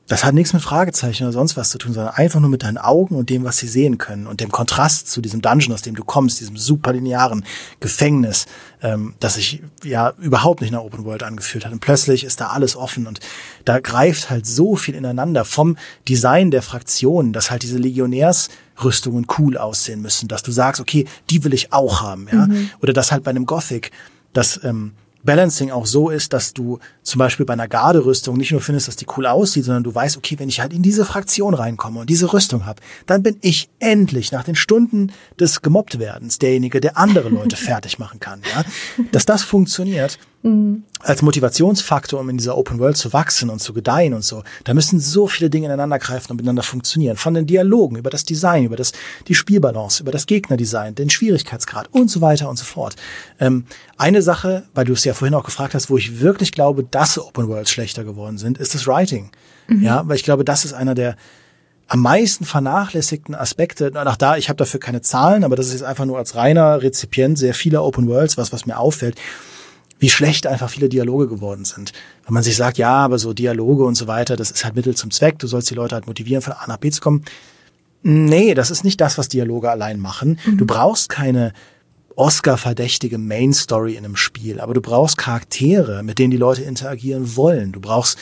das hat nichts mit Fragezeichen oder sonst was zu tun, sondern einfach nur mit deinen Augen und dem, was sie sehen können und dem Kontrast zu diesem Dungeon, aus dem du kommst, diesem superlinearen Gefängnis, ähm, das sich ja überhaupt nicht nach Open World angefühlt hat. Und plötzlich ist da alles offen und da greift halt so viel ineinander vom Design der Fraktionen, dass halt diese Legionärsrüstungen cool aussehen müssen, dass du sagst, okay, die will ich auch haben, ja, mhm. oder dass halt bei einem Gothic, dass ähm, Balancing auch so ist, dass du zum Beispiel bei einer Garderüstung nicht nur findest, dass die cool aussieht, sondern du weißt, okay, wenn ich halt in diese Fraktion reinkomme und diese Rüstung habe, dann bin ich endlich nach den Stunden des Gemobbtwerdens derjenige, der andere Leute fertig machen kann. Ja? Dass das funktioniert, Mhm. Als Motivationsfaktor, um in dieser Open World zu wachsen und zu gedeihen und so, da müssen so viele Dinge ineinander greifen und miteinander funktionieren. Von den Dialogen über das Design, über das, die Spielbalance, über das Gegnerdesign, den Schwierigkeitsgrad und so weiter und so fort. Ähm, eine Sache, weil du es ja vorhin auch gefragt hast, wo ich wirklich glaube, dass Open Worlds schlechter geworden sind, ist das Writing. Mhm. Ja, weil ich glaube, das ist einer der am meisten vernachlässigten Aspekte, nach da, ich habe dafür keine Zahlen, aber das ist jetzt einfach nur als reiner Rezipient sehr vieler Open Worlds, was, was mir auffällt wie schlecht einfach viele Dialoge geworden sind. Wenn man sich sagt, ja, aber so Dialoge und so weiter, das ist halt Mittel zum Zweck, du sollst die Leute halt motivieren, von A nach B zu kommen. Nee, das ist nicht das, was Dialoge allein machen. Mhm. Du brauchst keine Oscar-verdächtige Main Story in einem Spiel, aber du brauchst Charaktere, mit denen die Leute interagieren wollen. Du brauchst,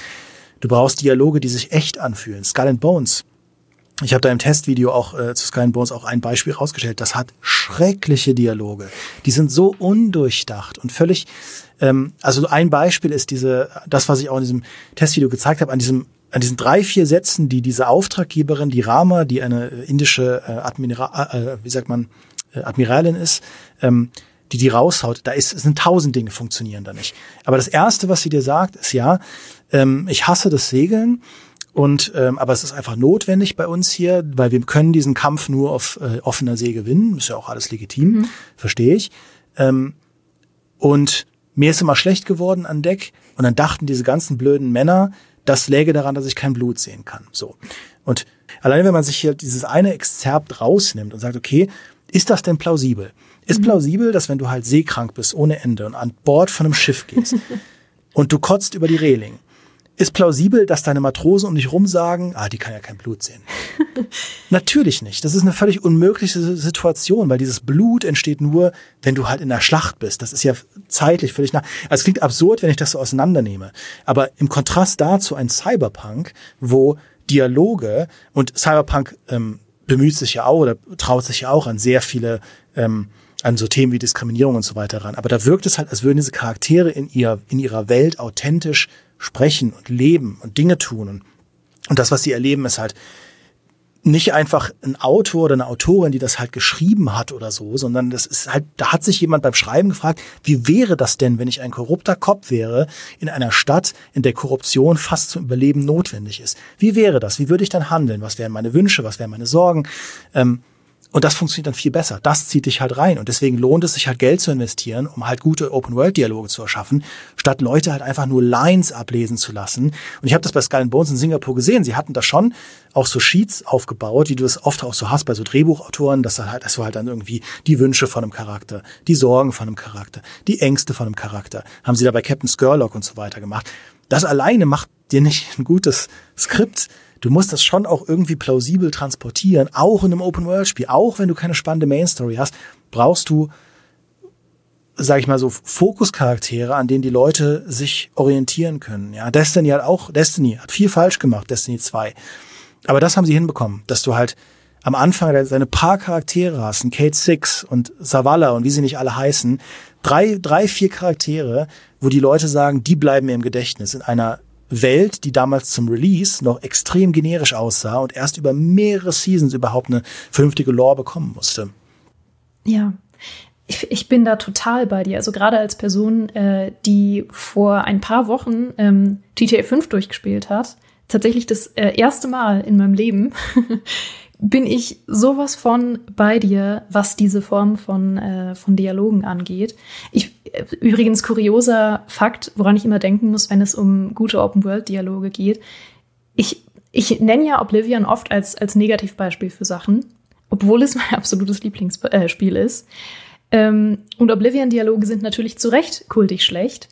du brauchst Dialoge, die sich echt anfühlen. Skull and Bones ich habe da im Testvideo auch äh, zu Sky Bones auch ein Beispiel rausgestellt. Das hat schreckliche Dialoge. Die sind so undurchdacht und völlig. Ähm, also ein Beispiel ist diese, das, was ich auch in diesem Testvideo gezeigt habe, an diesem an diesen drei, vier Sätzen, die diese Auftraggeberin, die Rama, die eine indische äh, Admiral, äh, wie sagt man, äh, Admiralin ist, ähm, die die raushaut, da ist, sind tausend Dinge funktionieren da nicht. Aber das erste, was sie dir sagt, ist ja, ähm, ich hasse das Segeln und ähm, aber es ist einfach notwendig bei uns hier, weil wir können diesen Kampf nur auf äh, offener See gewinnen. Ist ja auch alles legitim, mhm. verstehe ich. Ähm, und mir ist immer schlecht geworden an Deck. Und dann dachten diese ganzen blöden Männer, das läge daran, dass ich kein Blut sehen kann. So. Und allein wenn man sich hier dieses eine Exzerpt rausnimmt und sagt, okay, ist das denn plausibel? Ist mhm. plausibel, dass wenn du halt seekrank bist ohne Ende und an Bord von einem Schiff gehst und du kotzt über die Reling ist plausibel, dass deine Matrosen um dich rum sagen, ah, die kann ja kein Blut sehen. Natürlich nicht. Das ist eine völlig unmögliche Situation, weil dieses Blut entsteht nur, wenn du halt in der Schlacht bist. Das ist ja zeitlich völlig nach. Also es klingt absurd, wenn ich das so auseinandernehme. Aber im Kontrast dazu ein Cyberpunk, wo Dialoge und Cyberpunk ähm, bemüht sich ja auch oder traut sich ja auch an sehr viele ähm, an so Themen wie Diskriminierung und so weiter ran. Aber da wirkt es halt, als würden diese Charaktere in ihr, in ihrer Welt authentisch sprechen und leben und Dinge tun. Und, und das, was sie erleben, ist halt nicht einfach ein Autor oder eine Autorin, die das halt geschrieben hat oder so, sondern das ist halt, da hat sich jemand beim Schreiben gefragt, wie wäre das denn, wenn ich ein korrupter Kopf wäre in einer Stadt, in der Korruption fast zum Überleben notwendig ist? Wie wäre das? Wie würde ich dann handeln? Was wären meine Wünsche? Was wären meine Sorgen? Ähm, und das funktioniert dann viel besser. Das zieht dich halt rein. Und deswegen lohnt es sich halt Geld zu investieren, um halt gute Open-World-Dialoge zu erschaffen, statt Leute halt einfach nur Lines ablesen zu lassen. Und ich habe das bei Skull Bones in Singapur gesehen. Sie hatten da schon auch so Sheets aufgebaut, wie du es oft auch so hast bei so Drehbuchautoren, dass du halt, dass du halt dann irgendwie die Wünsche von einem Charakter, die Sorgen von einem Charakter, die Ängste von einem Charakter, haben sie da bei Captain Skurlock und so weiter gemacht. Das alleine macht dir nicht ein gutes Skript du musst das schon auch irgendwie plausibel transportieren, auch in einem Open-World-Spiel, auch wenn du keine spannende Main-Story hast, brauchst du, sag ich mal so, Fokuscharaktere, an denen die Leute sich orientieren können. Ja, Destiny hat auch, Destiny hat viel falsch gemacht, Destiny 2. Aber das haben sie hinbekommen, dass du halt am Anfang seine paar Charaktere hast, ein Kate Six und Zavala und wie sie nicht alle heißen, drei, drei, vier Charaktere, wo die Leute sagen, die bleiben mir im Gedächtnis in einer Welt, die damals zum Release noch extrem generisch aussah und erst über mehrere Seasons überhaupt eine vernünftige Lore bekommen musste. Ja, ich, ich bin da total bei dir. Also gerade als Person, äh, die vor ein paar Wochen ähm, GTA 5 durchgespielt hat, tatsächlich das äh, erste Mal in meinem Leben, bin ich sowas von bei dir, was diese Form von, äh, von Dialogen angeht. Ich, übrigens kurioser Fakt, woran ich immer denken muss, wenn es um gute Open-World-Dialoge geht. Ich, ich nenne ja Oblivion oft als, als Negativbeispiel für Sachen, obwohl es mein absolutes Lieblingsspiel äh, ist. Ähm, und Oblivion-Dialoge sind natürlich zu Recht kultig schlecht.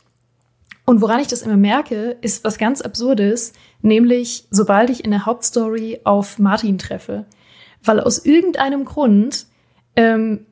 Und woran ich das immer merke, ist was ganz Absurdes, nämlich sobald ich in der Hauptstory auf Martin treffe. Weil aus irgendeinem Grund, ähm,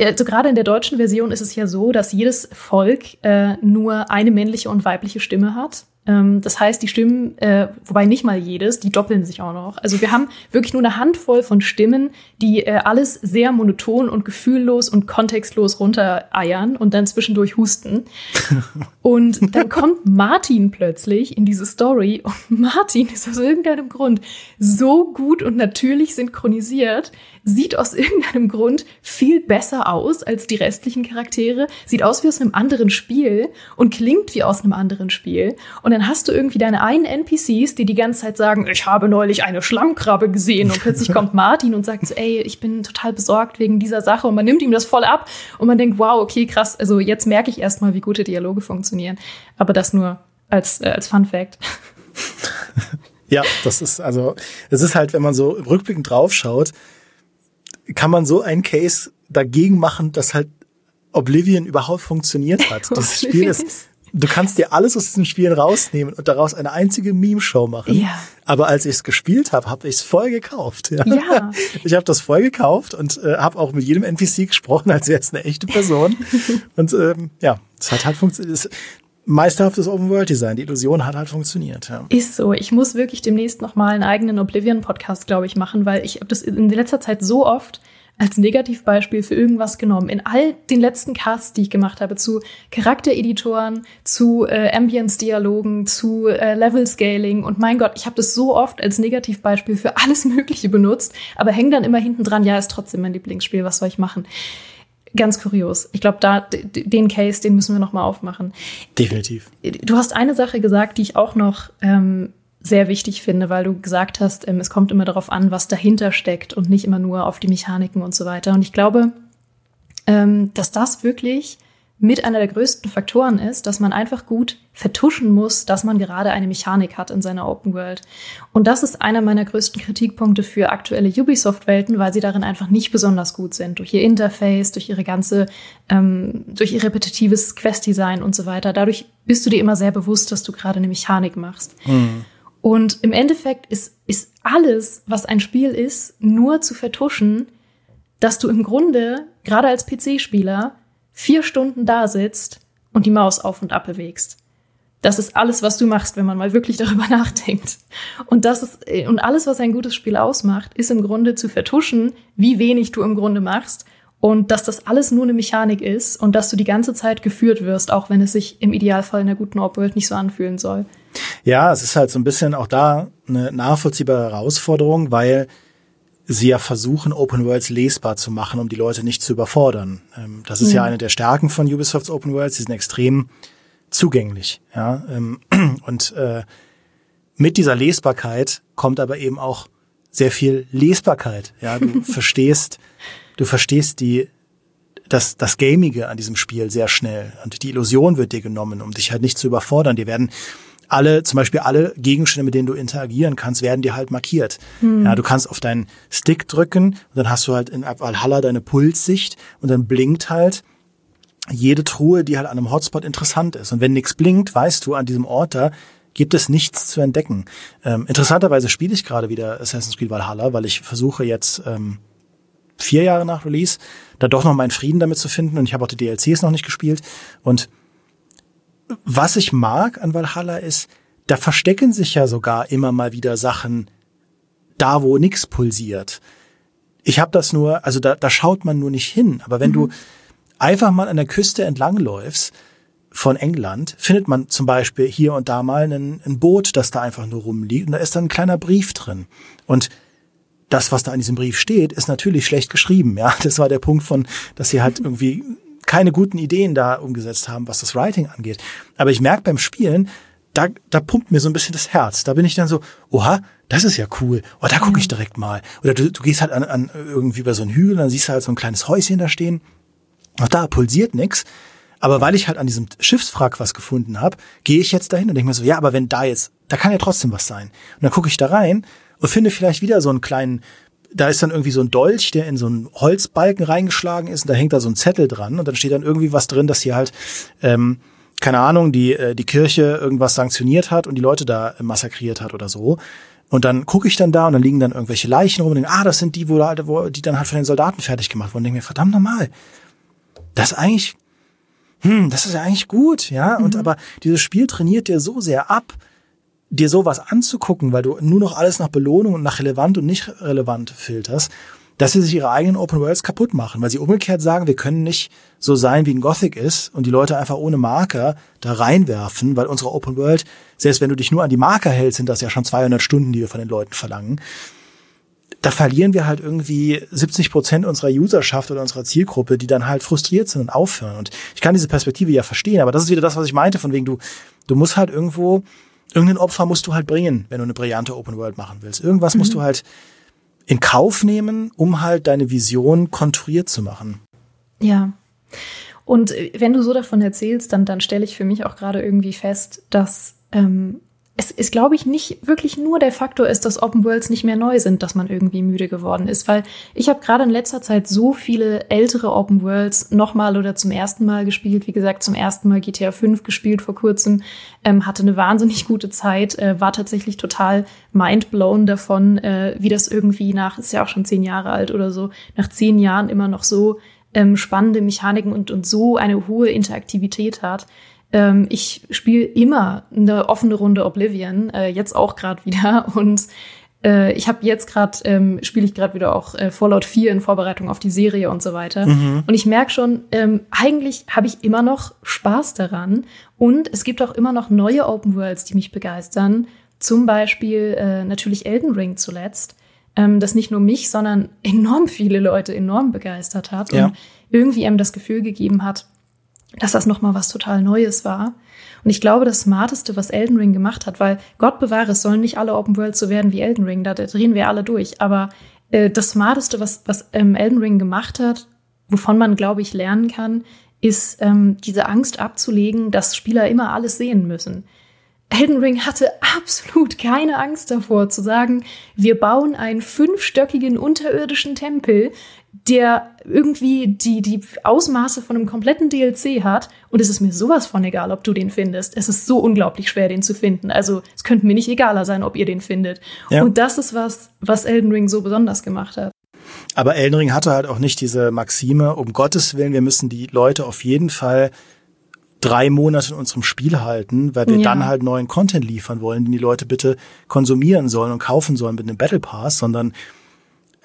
also gerade in der deutschen Version ist es ja so, dass jedes Volk äh, nur eine männliche und weibliche Stimme hat. Ähm, das heißt, die Stimmen, äh, wobei nicht mal jedes, die doppeln sich auch noch. Also wir haben wirklich nur eine Handvoll von Stimmen, die äh, alles sehr monoton und gefühllos und kontextlos runtereiern und dann zwischendurch husten. und dann kommt Martin plötzlich in diese Story und Martin ist aus irgendeinem Grund so gut und natürlich synchronisiert, sieht aus irgendeinem Grund viel besser aus als die restlichen Charaktere, sieht aus wie aus einem anderen Spiel und klingt wie aus einem anderen Spiel. Und dann hast du irgendwie deine einen NPCs, die die ganze Zeit sagen, ich habe neulich eine Schlammkrabbe gesehen und plötzlich kommt Martin und sagt so, ey, ich bin total besorgt wegen dieser Sache und man nimmt ihm das voll ab und man denkt, wow, okay, krass, also jetzt merke ich erstmal, wie gute Dialoge funktionieren. Aber das nur als, äh, als Fun Fact. Ja, das ist also, es ist halt, wenn man so rückblickend draufschaut, kann man so einen Case dagegen machen, dass halt Oblivion überhaupt funktioniert hat. Dieses Spiel ist, du kannst dir alles aus diesem Spiel rausnehmen und daraus eine einzige Meme-Show machen. Ja. Aber als ich es gespielt habe, habe ich es voll gekauft. Ja. Ja. Ich habe das voll gekauft und äh, habe auch mit jedem NPC gesprochen, als wäre es eine echte Person. und ähm, ja, es hat halt funktioniert. Meisterhaftes Open World Design. Die Illusion hat halt funktioniert. Ja. Ist so. Ich muss wirklich demnächst noch mal einen eigenen Oblivion Podcast, glaube ich, machen, weil ich habe das in letzter Zeit so oft als Negativbeispiel für irgendwas genommen. In all den letzten Casts, die ich gemacht habe, zu Charaktereditoren, zu äh, Ambience-Dialogen, zu äh, Level-Scaling und mein Gott, ich habe das so oft als Negativbeispiel für alles Mögliche benutzt, aber häng dann immer hinten dran, ja, ist trotzdem mein Lieblingsspiel, was soll ich machen? Ganz kurios. Ich glaube, da den Case, den müssen wir noch mal aufmachen. Definitiv. Du hast eine Sache gesagt, die ich auch noch ähm, sehr wichtig finde, weil du gesagt hast, ähm, es kommt immer darauf an, was dahinter steckt und nicht immer nur auf die Mechaniken und so weiter. Und ich glaube, ähm, dass das wirklich mit einer der größten Faktoren ist, dass man einfach gut vertuschen muss, dass man gerade eine Mechanik hat in seiner Open World. Und das ist einer meiner größten Kritikpunkte für aktuelle Ubisoft-Welten, weil sie darin einfach nicht besonders gut sind. Durch ihr Interface, durch ihre ganze, ähm, durch ihr repetitives Quest-Design und so weiter. Dadurch bist du dir immer sehr bewusst, dass du gerade eine Mechanik machst. Mhm. Und im Endeffekt ist, ist alles, was ein Spiel ist, nur zu vertuschen, dass du im Grunde, gerade als PC-Spieler, vier Stunden da sitzt und die Maus auf und ab bewegst. Das ist alles, was du machst, wenn man mal wirklich darüber nachdenkt. Und das ist, und alles, was ein gutes Spiel ausmacht, ist im Grunde zu vertuschen, wie wenig du im Grunde machst und dass das alles nur eine Mechanik ist und dass du die ganze Zeit geführt wirst, auch wenn es sich im Idealfall in der guten Open nicht so anfühlen soll. Ja, es ist halt so ein bisschen auch da eine nachvollziehbare Herausforderung, weil sie ja versuchen, Open Worlds lesbar zu machen, um die Leute nicht zu überfordern. Ähm, das ist mhm. ja eine der Stärken von Ubisofts Open Worlds. Sie sind extrem zugänglich. Ja? Ähm, und äh, mit dieser Lesbarkeit kommt aber eben auch sehr viel Lesbarkeit. Ja, du verstehst, du verstehst die das, das Gamige an diesem Spiel sehr schnell. Und die Illusion wird dir genommen, um dich halt nicht zu überfordern. Dir werden alle, zum Beispiel alle Gegenstände, mit denen du interagieren kannst, werden dir halt markiert. Hm. Ja, du kannst auf deinen Stick drücken und dann hast du halt in Valhalla deine Pulssicht und dann blinkt halt jede Truhe, die halt an einem Hotspot interessant ist. Und wenn nichts blinkt, weißt du, an diesem Ort da gibt es nichts zu entdecken. Ähm, interessanterweise spiele ich gerade wieder Assassin's Creed Valhalla, weil ich versuche jetzt ähm, vier Jahre nach Release da doch noch meinen Frieden damit zu finden und ich habe auch die DLCs noch nicht gespielt und was ich mag an Valhalla ist, da verstecken sich ja sogar immer mal wieder Sachen da, wo nix pulsiert. Ich habe das nur, also da, da schaut man nur nicht hin. Aber wenn mhm. du einfach mal an der Küste entlangläufst von England, findet man zum Beispiel hier und da mal ein, ein Boot, das da einfach nur rumliegt und da ist dann ein kleiner Brief drin. Und das, was da in diesem Brief steht, ist natürlich schlecht geschrieben. Ja, das war der Punkt von, dass sie halt irgendwie keine guten Ideen da umgesetzt haben, was das Writing angeht. Aber ich merke beim Spielen, da, da pumpt mir so ein bisschen das Herz. Da bin ich dann so, oha, das ist ja cool. Oh, da gucke ich direkt mal. Oder du, du gehst halt an, an irgendwie über so einen Hügel, dann siehst du halt so ein kleines Häuschen da stehen. Auch da pulsiert nix. Aber weil ich halt an diesem Schiffswrack was gefunden habe, gehe ich jetzt dahin und denke mir so, ja, aber wenn da jetzt, da kann ja trotzdem was sein. Und dann gucke ich da rein und finde vielleicht wieder so einen kleinen da ist dann irgendwie so ein Dolch, der in so einen Holzbalken reingeschlagen ist und da hängt da so ein Zettel dran und dann steht dann irgendwie was drin, dass hier halt, ähm, keine Ahnung, die, äh, die Kirche irgendwas sanktioniert hat und die Leute da massakriert hat oder so. Und dann gucke ich dann da und dann liegen dann irgendwelche Leichen rum und denke, ah, das sind die, wo, wo die dann halt von den Soldaten fertig gemacht wurden. Und denke mir, verdammt normal. Das ist eigentlich, hm, das ist ja eigentlich gut, ja. Und mhm. aber dieses Spiel trainiert dir so sehr ab, dir sowas anzugucken, weil du nur noch alles nach Belohnung und nach relevant und nicht relevant filterst, dass sie sich ihre eigenen Open Worlds kaputt machen, weil sie umgekehrt sagen, wir können nicht so sein, wie ein Gothic ist und die Leute einfach ohne Marker da reinwerfen, weil unsere Open World, selbst wenn du dich nur an die Marker hältst, sind das ja schon 200 Stunden, die wir von den Leuten verlangen. Da verlieren wir halt irgendwie 70 Prozent unserer Userschaft oder unserer Zielgruppe, die dann halt frustriert sind und aufhören. Und ich kann diese Perspektive ja verstehen, aber das ist wieder das, was ich meinte, von wegen du, du musst halt irgendwo, irgendein Opfer musst du halt bringen, wenn du eine brillante Open World machen willst. Irgendwas mhm. musst du halt in Kauf nehmen, um halt deine Vision konturiert zu machen. Ja. Und äh, wenn du so davon erzählst, dann, dann stelle ich für mich auch gerade irgendwie fest, dass ähm, es ist, glaube ich, nicht wirklich nur der Faktor ist, dass Open Worlds nicht mehr neu sind, dass man irgendwie müde geworden ist. Weil ich habe gerade in letzter Zeit so viele ältere Open Worlds nochmal oder zum ersten Mal gespielt. Wie gesagt, zum ersten Mal GTA 5 gespielt vor kurzem. Ähm, hatte eine wahnsinnig gute Zeit, äh, war tatsächlich total mindblown davon, äh, wie das irgendwie nach, ist ja auch schon zehn Jahre alt oder so, nach zehn Jahren immer noch so ähm, spannende Mechaniken und, und so eine hohe Interaktivität hat. Ähm, ich spiele immer eine offene Runde Oblivion, äh, jetzt auch gerade wieder. Und äh, ich habe jetzt gerade, ähm, spiele ich gerade wieder auch äh, Fallout 4 in Vorbereitung auf die Serie und so weiter. Mhm. Und ich merke schon, ähm, eigentlich habe ich immer noch Spaß daran. Und es gibt auch immer noch neue Open Worlds, die mich begeistern. Zum Beispiel äh, natürlich Elden Ring zuletzt, ähm, das nicht nur mich, sondern enorm viele Leute enorm begeistert hat ja. und irgendwie einem das Gefühl gegeben hat, dass das nochmal was total Neues war. Und ich glaube, das Smarteste, was Elden Ring gemacht hat, weil Gott bewahre, es sollen nicht alle Open Worlds so werden wie Elden Ring, da drehen wir alle durch. Aber äh, das Smarteste, was, was ähm, Elden Ring gemacht hat, wovon man, glaube ich, lernen kann, ist ähm, diese Angst abzulegen, dass Spieler immer alles sehen müssen. Elden Ring hatte absolut keine Angst davor zu sagen, wir bauen einen fünfstöckigen unterirdischen Tempel, der irgendwie die, die Ausmaße von einem kompletten DLC hat. Und es ist mir sowas von egal, ob du den findest. Es ist so unglaublich schwer, den zu finden. Also es könnte mir nicht egaler sein, ob ihr den findet. Ja. Und das ist was, was Elden Ring so besonders gemacht hat. Aber Elden Ring hatte halt auch nicht diese Maxime, um Gottes Willen, wir müssen die Leute auf jeden Fall drei Monate in unserem Spiel halten, weil wir ja. dann halt neuen Content liefern wollen, den die Leute bitte konsumieren sollen und kaufen sollen mit einem Battle Pass, sondern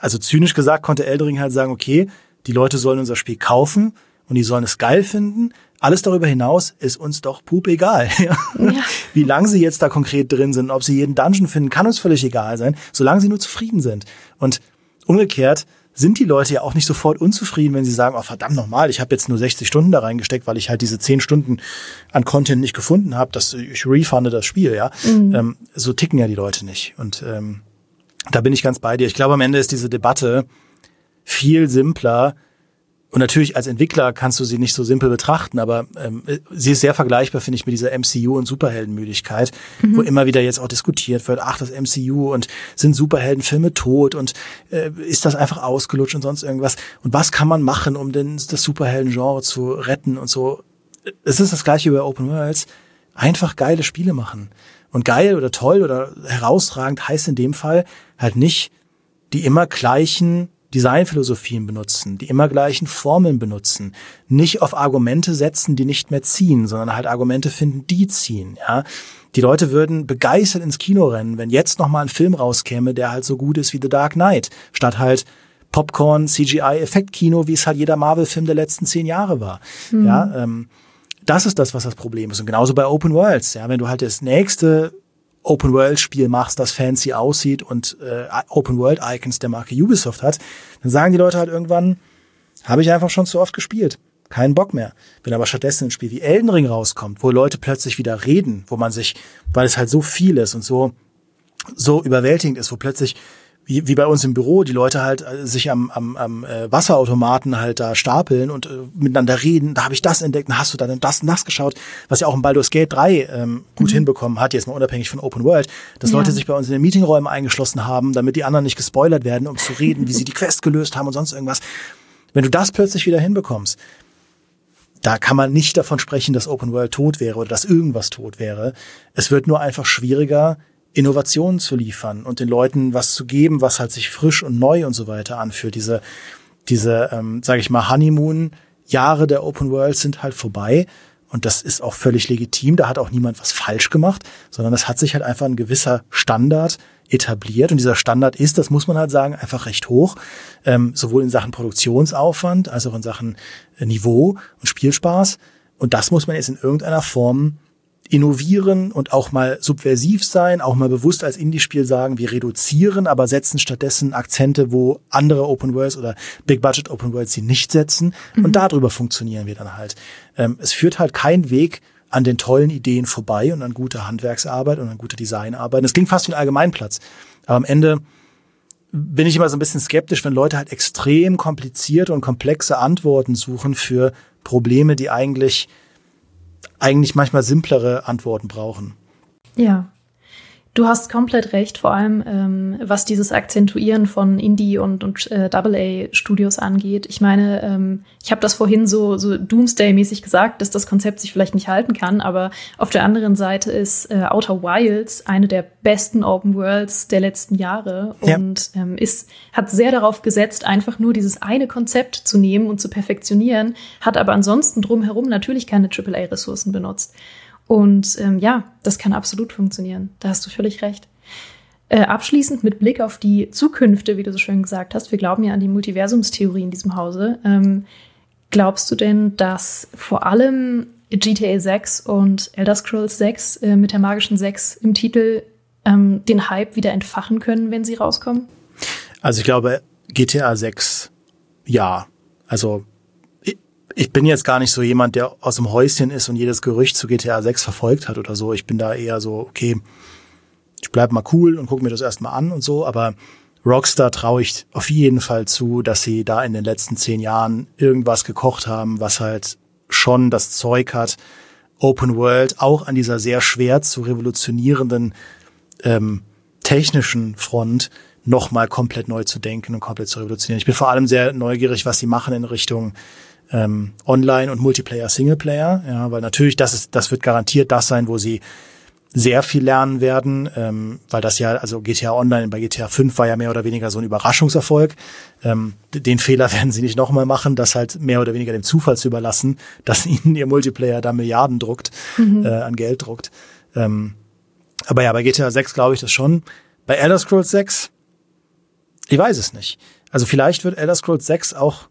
also zynisch gesagt konnte Eldering halt sagen, okay, die Leute sollen unser Spiel kaufen und die sollen es geil finden. Alles darüber hinaus ist uns doch pup egal. ja. Wie lange sie jetzt da konkret drin sind, ob sie jeden Dungeon finden, kann uns völlig egal sein, solange sie nur zufrieden sind. Und umgekehrt sind die Leute ja auch nicht sofort unzufrieden, wenn sie sagen, oh verdammt nochmal, ich habe jetzt nur 60 Stunden da reingesteckt, weil ich halt diese 10 Stunden an Content nicht gefunden habe, dass ich refunde das Spiel, ja. Mhm. Ähm, so ticken ja die Leute nicht. Und ähm, da bin ich ganz bei dir. Ich glaube, am Ende ist diese Debatte viel simpler. Und natürlich als Entwickler kannst du sie nicht so simpel betrachten, aber ähm, sie ist sehr vergleichbar, finde ich, mit dieser MCU und Superheldenmüdigkeit, mhm. wo immer wieder jetzt auch diskutiert wird, ach, das MCU und sind Superheldenfilme tot und äh, ist das einfach ausgelutscht und sonst irgendwas. Und was kann man machen, um denn das Superhelden-Genre zu retten und so. Es ist das gleiche über Open Worlds. Einfach geile Spiele machen. Und geil oder toll oder herausragend heißt in dem Fall halt nicht die immer gleichen Designphilosophien benutzen, die immer gleichen Formeln benutzen, nicht auf Argumente setzen, die nicht mehr ziehen, sondern halt Argumente finden, die ziehen, ja. Die Leute würden begeistert ins Kino rennen, wenn jetzt noch mal ein Film rauskäme, der halt so gut ist wie The Dark Knight, statt halt Popcorn, CGI, Effektkino, wie es halt jeder Marvel-Film der letzten zehn Jahre war. Mhm. Ja, ähm, das ist das, was das Problem ist. Und genauso bei Open Worlds. Ja, wenn du halt das nächste Open World Spiel machst, das fancy aussieht und äh, Open World Icons der Marke Ubisoft hat, dann sagen die Leute halt irgendwann, habe ich einfach schon zu oft gespielt. Keinen Bock mehr. Wenn aber stattdessen ein Spiel wie Elden Ring rauskommt, wo Leute plötzlich wieder reden, wo man sich, weil es halt so viel ist und so, so überwältigend ist, wo plötzlich wie, wie bei uns im Büro, die Leute halt äh, sich am, am, am äh, Wasserautomaten halt da stapeln und äh, miteinander reden, da habe ich das entdeckt, und hast du dann das und das geschaut, was ja auch in Baldur's Gate 3 ähm, gut mhm. hinbekommen hat, jetzt mal unabhängig von Open World, dass ja. Leute sich bei uns in den Meetingräumen eingeschlossen haben, damit die anderen nicht gespoilert werden, um zu reden, wie sie die Quest gelöst haben und sonst irgendwas. Wenn du das plötzlich wieder hinbekommst, da kann man nicht davon sprechen, dass Open World tot wäre oder dass irgendwas tot wäre. Es wird nur einfach schwieriger, Innovationen zu liefern und den Leuten was zu geben, was halt sich frisch und neu und so weiter anfühlt. Diese, diese, ähm, sage ich mal, Honeymoon Jahre der Open World sind halt vorbei. Und das ist auch völlig legitim. Da hat auch niemand was falsch gemacht, sondern es hat sich halt einfach ein gewisser Standard etabliert. Und dieser Standard ist, das muss man halt sagen, einfach recht hoch. Ähm, sowohl in Sachen Produktionsaufwand als auch in Sachen äh, Niveau und Spielspaß. Und das muss man jetzt in irgendeiner Form innovieren und auch mal subversiv sein, auch mal bewusst als Indie-Spiel sagen, wir reduzieren, aber setzen stattdessen Akzente, wo andere Open Worlds oder Big Budget Open Worlds sie nicht setzen. Mhm. Und darüber funktionieren wir dann halt. Ähm, es führt halt kein Weg an den tollen Ideen vorbei und an guter Handwerksarbeit und an guter Designarbeit. Das klingt fast wie ein Allgemeinplatz. Aber am Ende bin ich immer so ein bisschen skeptisch, wenn Leute halt extrem komplizierte und komplexe Antworten suchen für Probleme, die eigentlich eigentlich manchmal simplere Antworten brauchen. Ja. Du hast komplett recht, vor allem ähm, was dieses Akzentuieren von Indie- und, und äh, AA-Studios angeht. Ich meine, ähm, ich habe das vorhin so, so Doomsday-mäßig gesagt, dass das Konzept sich vielleicht nicht halten kann, aber auf der anderen Seite ist äh, Outer Wilds eine der besten Open Worlds der letzten Jahre ja. und ähm, ist, hat sehr darauf gesetzt, einfach nur dieses eine Konzept zu nehmen und zu perfektionieren, hat aber ansonsten drumherum natürlich keine AAA-Ressourcen benutzt. Und ähm, ja, das kann absolut funktionieren. Da hast du völlig recht. Äh, abschließend mit Blick auf die Zukünfte, wie du so schön gesagt hast, wir glauben ja an die Multiversumstheorie in diesem Hause. Ähm, glaubst du denn, dass vor allem GTA 6 und Elder Scrolls 6 äh, mit der magischen 6 im Titel ähm, den Hype wieder entfachen können, wenn sie rauskommen? Also ich glaube, GTA 6, ja. Also ich bin jetzt gar nicht so jemand, der aus dem Häuschen ist und jedes Gerücht zu GTA 6 verfolgt hat oder so. Ich bin da eher so, okay, ich bleib mal cool und gucke mir das erstmal an und so, aber Rockstar traue ich auf jeden Fall zu, dass sie da in den letzten zehn Jahren irgendwas gekocht haben, was halt schon das Zeug hat, Open World auch an dieser sehr schwer zu revolutionierenden ähm, technischen Front nochmal komplett neu zu denken und komplett zu revolutionieren. Ich bin vor allem sehr neugierig, was sie machen in Richtung ähm, Online und Multiplayer, Singleplayer, ja, weil natürlich das ist, das wird garantiert das sein, wo sie sehr viel lernen werden, ähm, weil das ja, also GTA Online bei GTA 5 war ja mehr oder weniger so ein Überraschungserfolg. Ähm, den Fehler werden sie nicht nochmal machen, das halt mehr oder weniger dem Zufall zu überlassen, dass ihnen ihr Multiplayer da Milliarden druckt, mhm. äh, an Geld druckt. Ähm, aber ja, bei GTA 6 glaube ich das schon. Bei Elder Scrolls 6, ich weiß es nicht. Also vielleicht wird Elder Scrolls 6 auch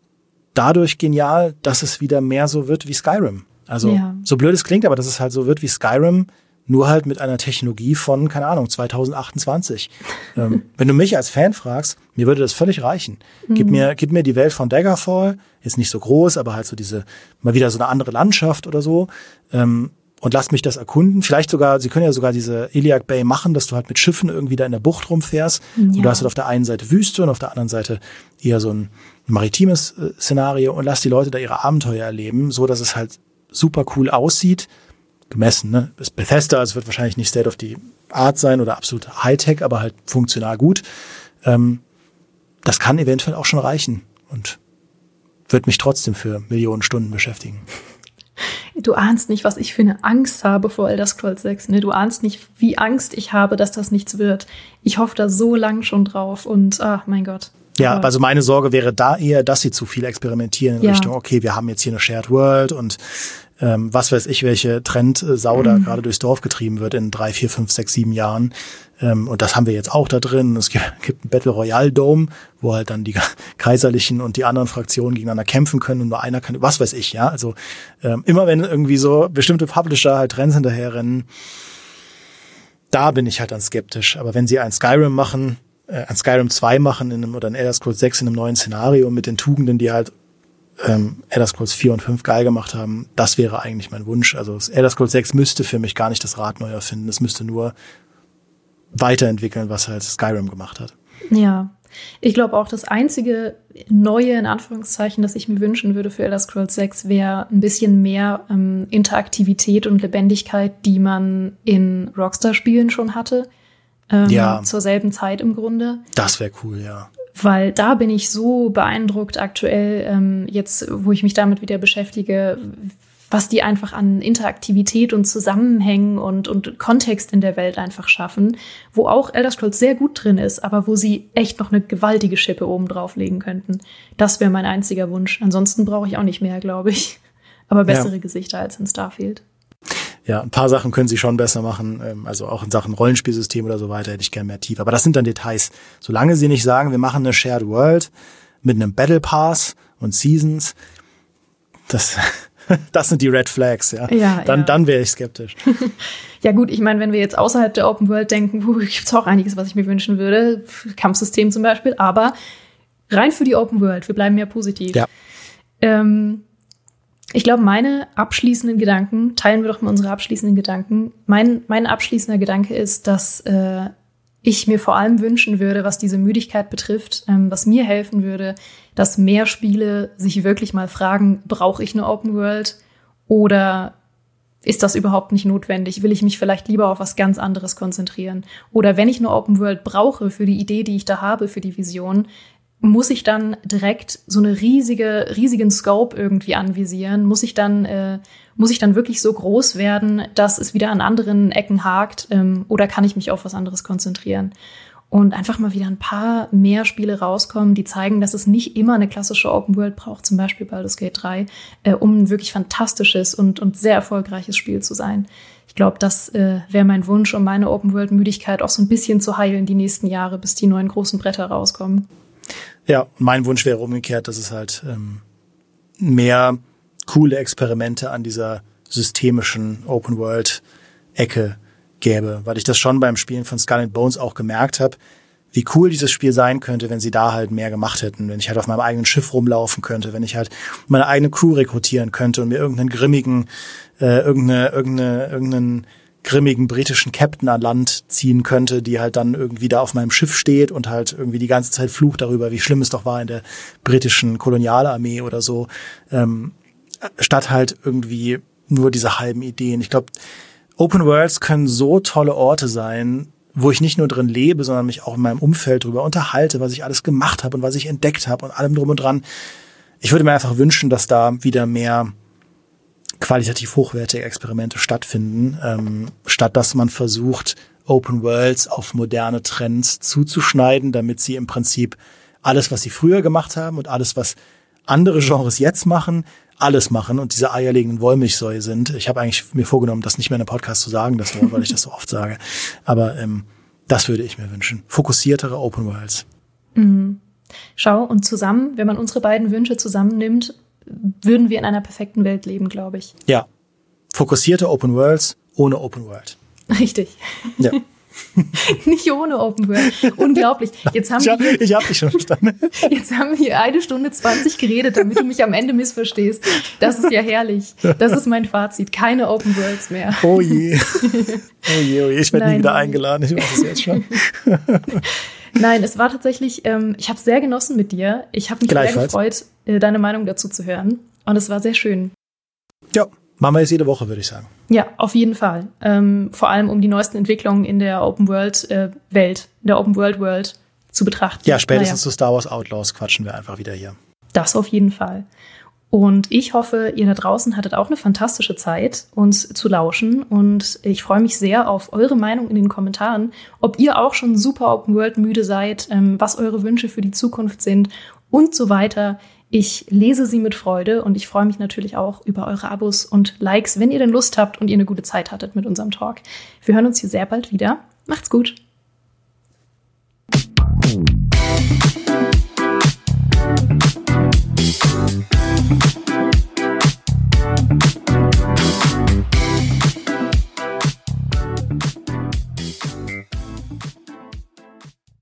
dadurch genial, dass es wieder mehr so wird wie Skyrim. Also ja. so blöd es klingt, aber dass es halt so wird wie Skyrim, nur halt mit einer Technologie von, keine Ahnung, 2028. ähm, wenn du mich als Fan fragst, mir würde das völlig reichen. Mhm. Gib mir, gib mir die Welt von Daggerfall, ist nicht so groß, aber halt so diese, mal wieder so eine andere Landschaft oder so. Ähm, und lass mich das erkunden. Vielleicht sogar, sie können ja sogar diese Iliac Bay machen, dass du halt mit Schiffen irgendwie da in der Bucht rumfährst. Ja. Und du hast halt auf der einen Seite Wüste und auf der anderen Seite eher so ein maritimes äh, Szenario und lass die Leute da ihre Abenteuer erleben, so dass es halt super cool aussieht. Gemessen, ne? Ist Bethesda, also es wird wahrscheinlich nicht State of the Art sein oder absolut Hightech, aber halt funktional gut. Ähm, das kann eventuell auch schon reichen und wird mich trotzdem für Millionen Stunden beschäftigen. Du ahnst nicht, was ich für eine Angst habe vor Elder Scrolls 6. Ne? Du ahnst nicht, wie Angst ich habe, dass das nichts wird. Ich hoffe da so lang schon drauf und ach mein Gott. Ja, Aber also meine Sorge wäre da eher, dass sie zu viel experimentieren in ja. Richtung, okay, wir haben jetzt hier eine Shared World und ähm, was weiß ich, welche Trendsau mhm. da gerade durchs Dorf getrieben wird in drei, vier, fünf, sechs, sieben Jahren. Ähm, und das haben wir jetzt auch da drin. Es gibt, gibt einen Battle Royale Dome, wo halt dann die Kaiserlichen und die anderen Fraktionen gegeneinander kämpfen können und nur einer kann, was weiß ich, ja. Also ähm, immer wenn irgendwie so bestimmte Publisher halt Trends hinterherrennen, da bin ich halt dann skeptisch. Aber wenn sie ein Skyrim machen, äh, ein Skyrim 2 machen in einem, oder ein Elder Scrolls 6 in einem neuen Szenario mit den Tugenden, die halt ähm, Elder Scrolls 4 und 5 geil gemacht haben, das wäre eigentlich mein Wunsch. Also Elder Scrolls 6 müsste für mich gar nicht das Rad neu erfinden. Es müsste nur weiterentwickeln, was halt Skyrim gemacht hat. Ja. Ich glaube auch, das einzige Neue, in Anführungszeichen, das ich mir wünschen würde für Elder Scrolls 6, wäre ein bisschen mehr ähm, Interaktivität und Lebendigkeit, die man in Rockstar-Spielen schon hatte. Ähm, ja. Zur selben Zeit im Grunde. Das wäre cool, ja weil da bin ich so beeindruckt aktuell, ähm, jetzt, wo ich mich damit wieder beschäftige, was die einfach an Interaktivität und Zusammenhängen und, und Kontext in der Welt einfach schaffen, wo auch Elder Scrolls sehr gut drin ist, aber wo sie echt noch eine gewaltige Schippe oben drauflegen könnten. Das wäre mein einziger Wunsch. Ansonsten brauche ich auch nicht mehr, glaube ich. Aber bessere ja. Gesichter als in Starfield. Ja, ein paar Sachen können sie schon besser machen. Ähm, also auch in Sachen Rollenspielsystem oder so weiter hätte ich gerne mehr tief. Aber das sind dann Details. Solange sie nicht sagen, wir machen eine Shared World mit einem Battle Pass und Seasons, das, das sind die Red Flags, ja. ja dann, ja. dann wäre ich skeptisch. ja, gut, ich meine, wenn wir jetzt außerhalb der Open World denken, gibt es auch einiges, was ich mir wünschen würde. Kampfsystem zum Beispiel, aber rein für die Open World, wir bleiben ja positiv. Ja. Ähm, ich glaube, meine abschließenden Gedanken, teilen wir doch mal unsere abschließenden Gedanken. Mein, mein abschließender Gedanke ist, dass äh, ich mir vor allem wünschen würde, was diese Müdigkeit betrifft, ähm, was mir helfen würde, dass mehr Spiele sich wirklich mal fragen, brauche ich eine Open World oder ist das überhaupt nicht notwendig? Will ich mich vielleicht lieber auf was ganz anderes konzentrieren? Oder wenn ich eine Open World brauche für die Idee, die ich da habe, für die Vision, muss ich dann direkt so eine riesige, riesigen Scope irgendwie anvisieren? Muss ich dann, äh, muss ich dann wirklich so groß werden, dass es wieder an anderen Ecken hakt? Ähm, oder kann ich mich auf was anderes konzentrieren? Und einfach mal wieder ein paar mehr Spiele rauskommen, die zeigen, dass es nicht immer eine klassische Open World braucht, zum Beispiel Baldur's Gate 3, äh, um ein wirklich fantastisches und, und sehr erfolgreiches Spiel zu sein. Ich glaube, das äh, wäre mein Wunsch, um meine Open World Müdigkeit auch so ein bisschen zu heilen die nächsten Jahre, bis die neuen großen Bretter rauskommen. Ja, mein Wunsch wäre umgekehrt, dass es halt ähm, mehr coole Experimente an dieser systemischen Open World Ecke gäbe, weil ich das schon beim Spielen von and Bones auch gemerkt habe, wie cool dieses Spiel sein könnte, wenn sie da halt mehr gemacht hätten, wenn ich halt auf meinem eigenen Schiff rumlaufen könnte, wenn ich halt meine eigene Crew rekrutieren könnte und mir irgendeinen grimmigen, äh, irgendeine, irgendeine, irgendeinen grimmigen britischen Captain an Land ziehen könnte, die halt dann irgendwie da auf meinem Schiff steht und halt irgendwie die ganze Zeit flucht darüber, wie schlimm es doch war in der britischen Kolonialarmee oder so, ähm, statt halt irgendwie nur diese halben Ideen. Ich glaube, Open Worlds können so tolle Orte sein, wo ich nicht nur drin lebe, sondern mich auch in meinem Umfeld darüber unterhalte, was ich alles gemacht habe und was ich entdeckt habe und allem drum und dran. Ich würde mir einfach wünschen, dass da wieder mehr qualitativ hochwertige Experimente stattfinden, ähm, statt dass man versucht, Open Worlds auf moderne Trends zuzuschneiden, damit sie im Prinzip alles, was sie früher gemacht haben und alles, was andere Genres jetzt machen, alles machen und diese eierlegenden Wollmilchsäue sind. Ich habe eigentlich mir vorgenommen, das nicht mehr in einem Podcast zu sagen, das weil ich das so oft sage. Aber ähm, das würde ich mir wünschen. Fokussiertere Open Worlds. Mhm. Schau, und zusammen, wenn man unsere beiden Wünsche zusammennimmt, würden wir in einer perfekten Welt leben, glaube ich. Ja. Fokussierte Open Worlds ohne Open World. Richtig. Ja. Nicht ohne Open World. Unglaublich. Jetzt haben ich hab, wir, ich habe dich schon verstanden. Jetzt haben wir eine Stunde 20 geredet, damit du mich am Ende missverstehst. Das ist ja herrlich. Das ist mein Fazit. Keine Open Worlds mehr. Oh je. Oh je, oh je. Ich werde nie wieder eingeladen. Ich weiß es jetzt schon. Nein, es war tatsächlich, ähm, ich habe sehr genossen mit dir. Ich habe mich sehr gefreut, äh, deine Meinung dazu zu hören. Und es war sehr schön. Ja, machen wir jetzt jede Woche, würde ich sagen. Ja, auf jeden Fall. Ähm, vor allem, um die neuesten Entwicklungen in der Open World äh, Welt, in der Open World World zu betrachten. Ja, spätestens naja. zu Star Wars Outlaws quatschen wir einfach wieder hier. Das auf jeden Fall. Und ich hoffe, ihr da draußen hattet auch eine fantastische Zeit, uns zu lauschen. Und ich freue mich sehr auf eure Meinung in den Kommentaren, ob ihr auch schon super Open World müde seid, ähm, was eure Wünsche für die Zukunft sind und so weiter. Ich lese sie mit Freude und ich freue mich natürlich auch über eure Abos und Likes, wenn ihr denn Lust habt und ihr eine gute Zeit hattet mit unserem Talk. Wir hören uns hier sehr bald wieder. Macht's gut. Thank you.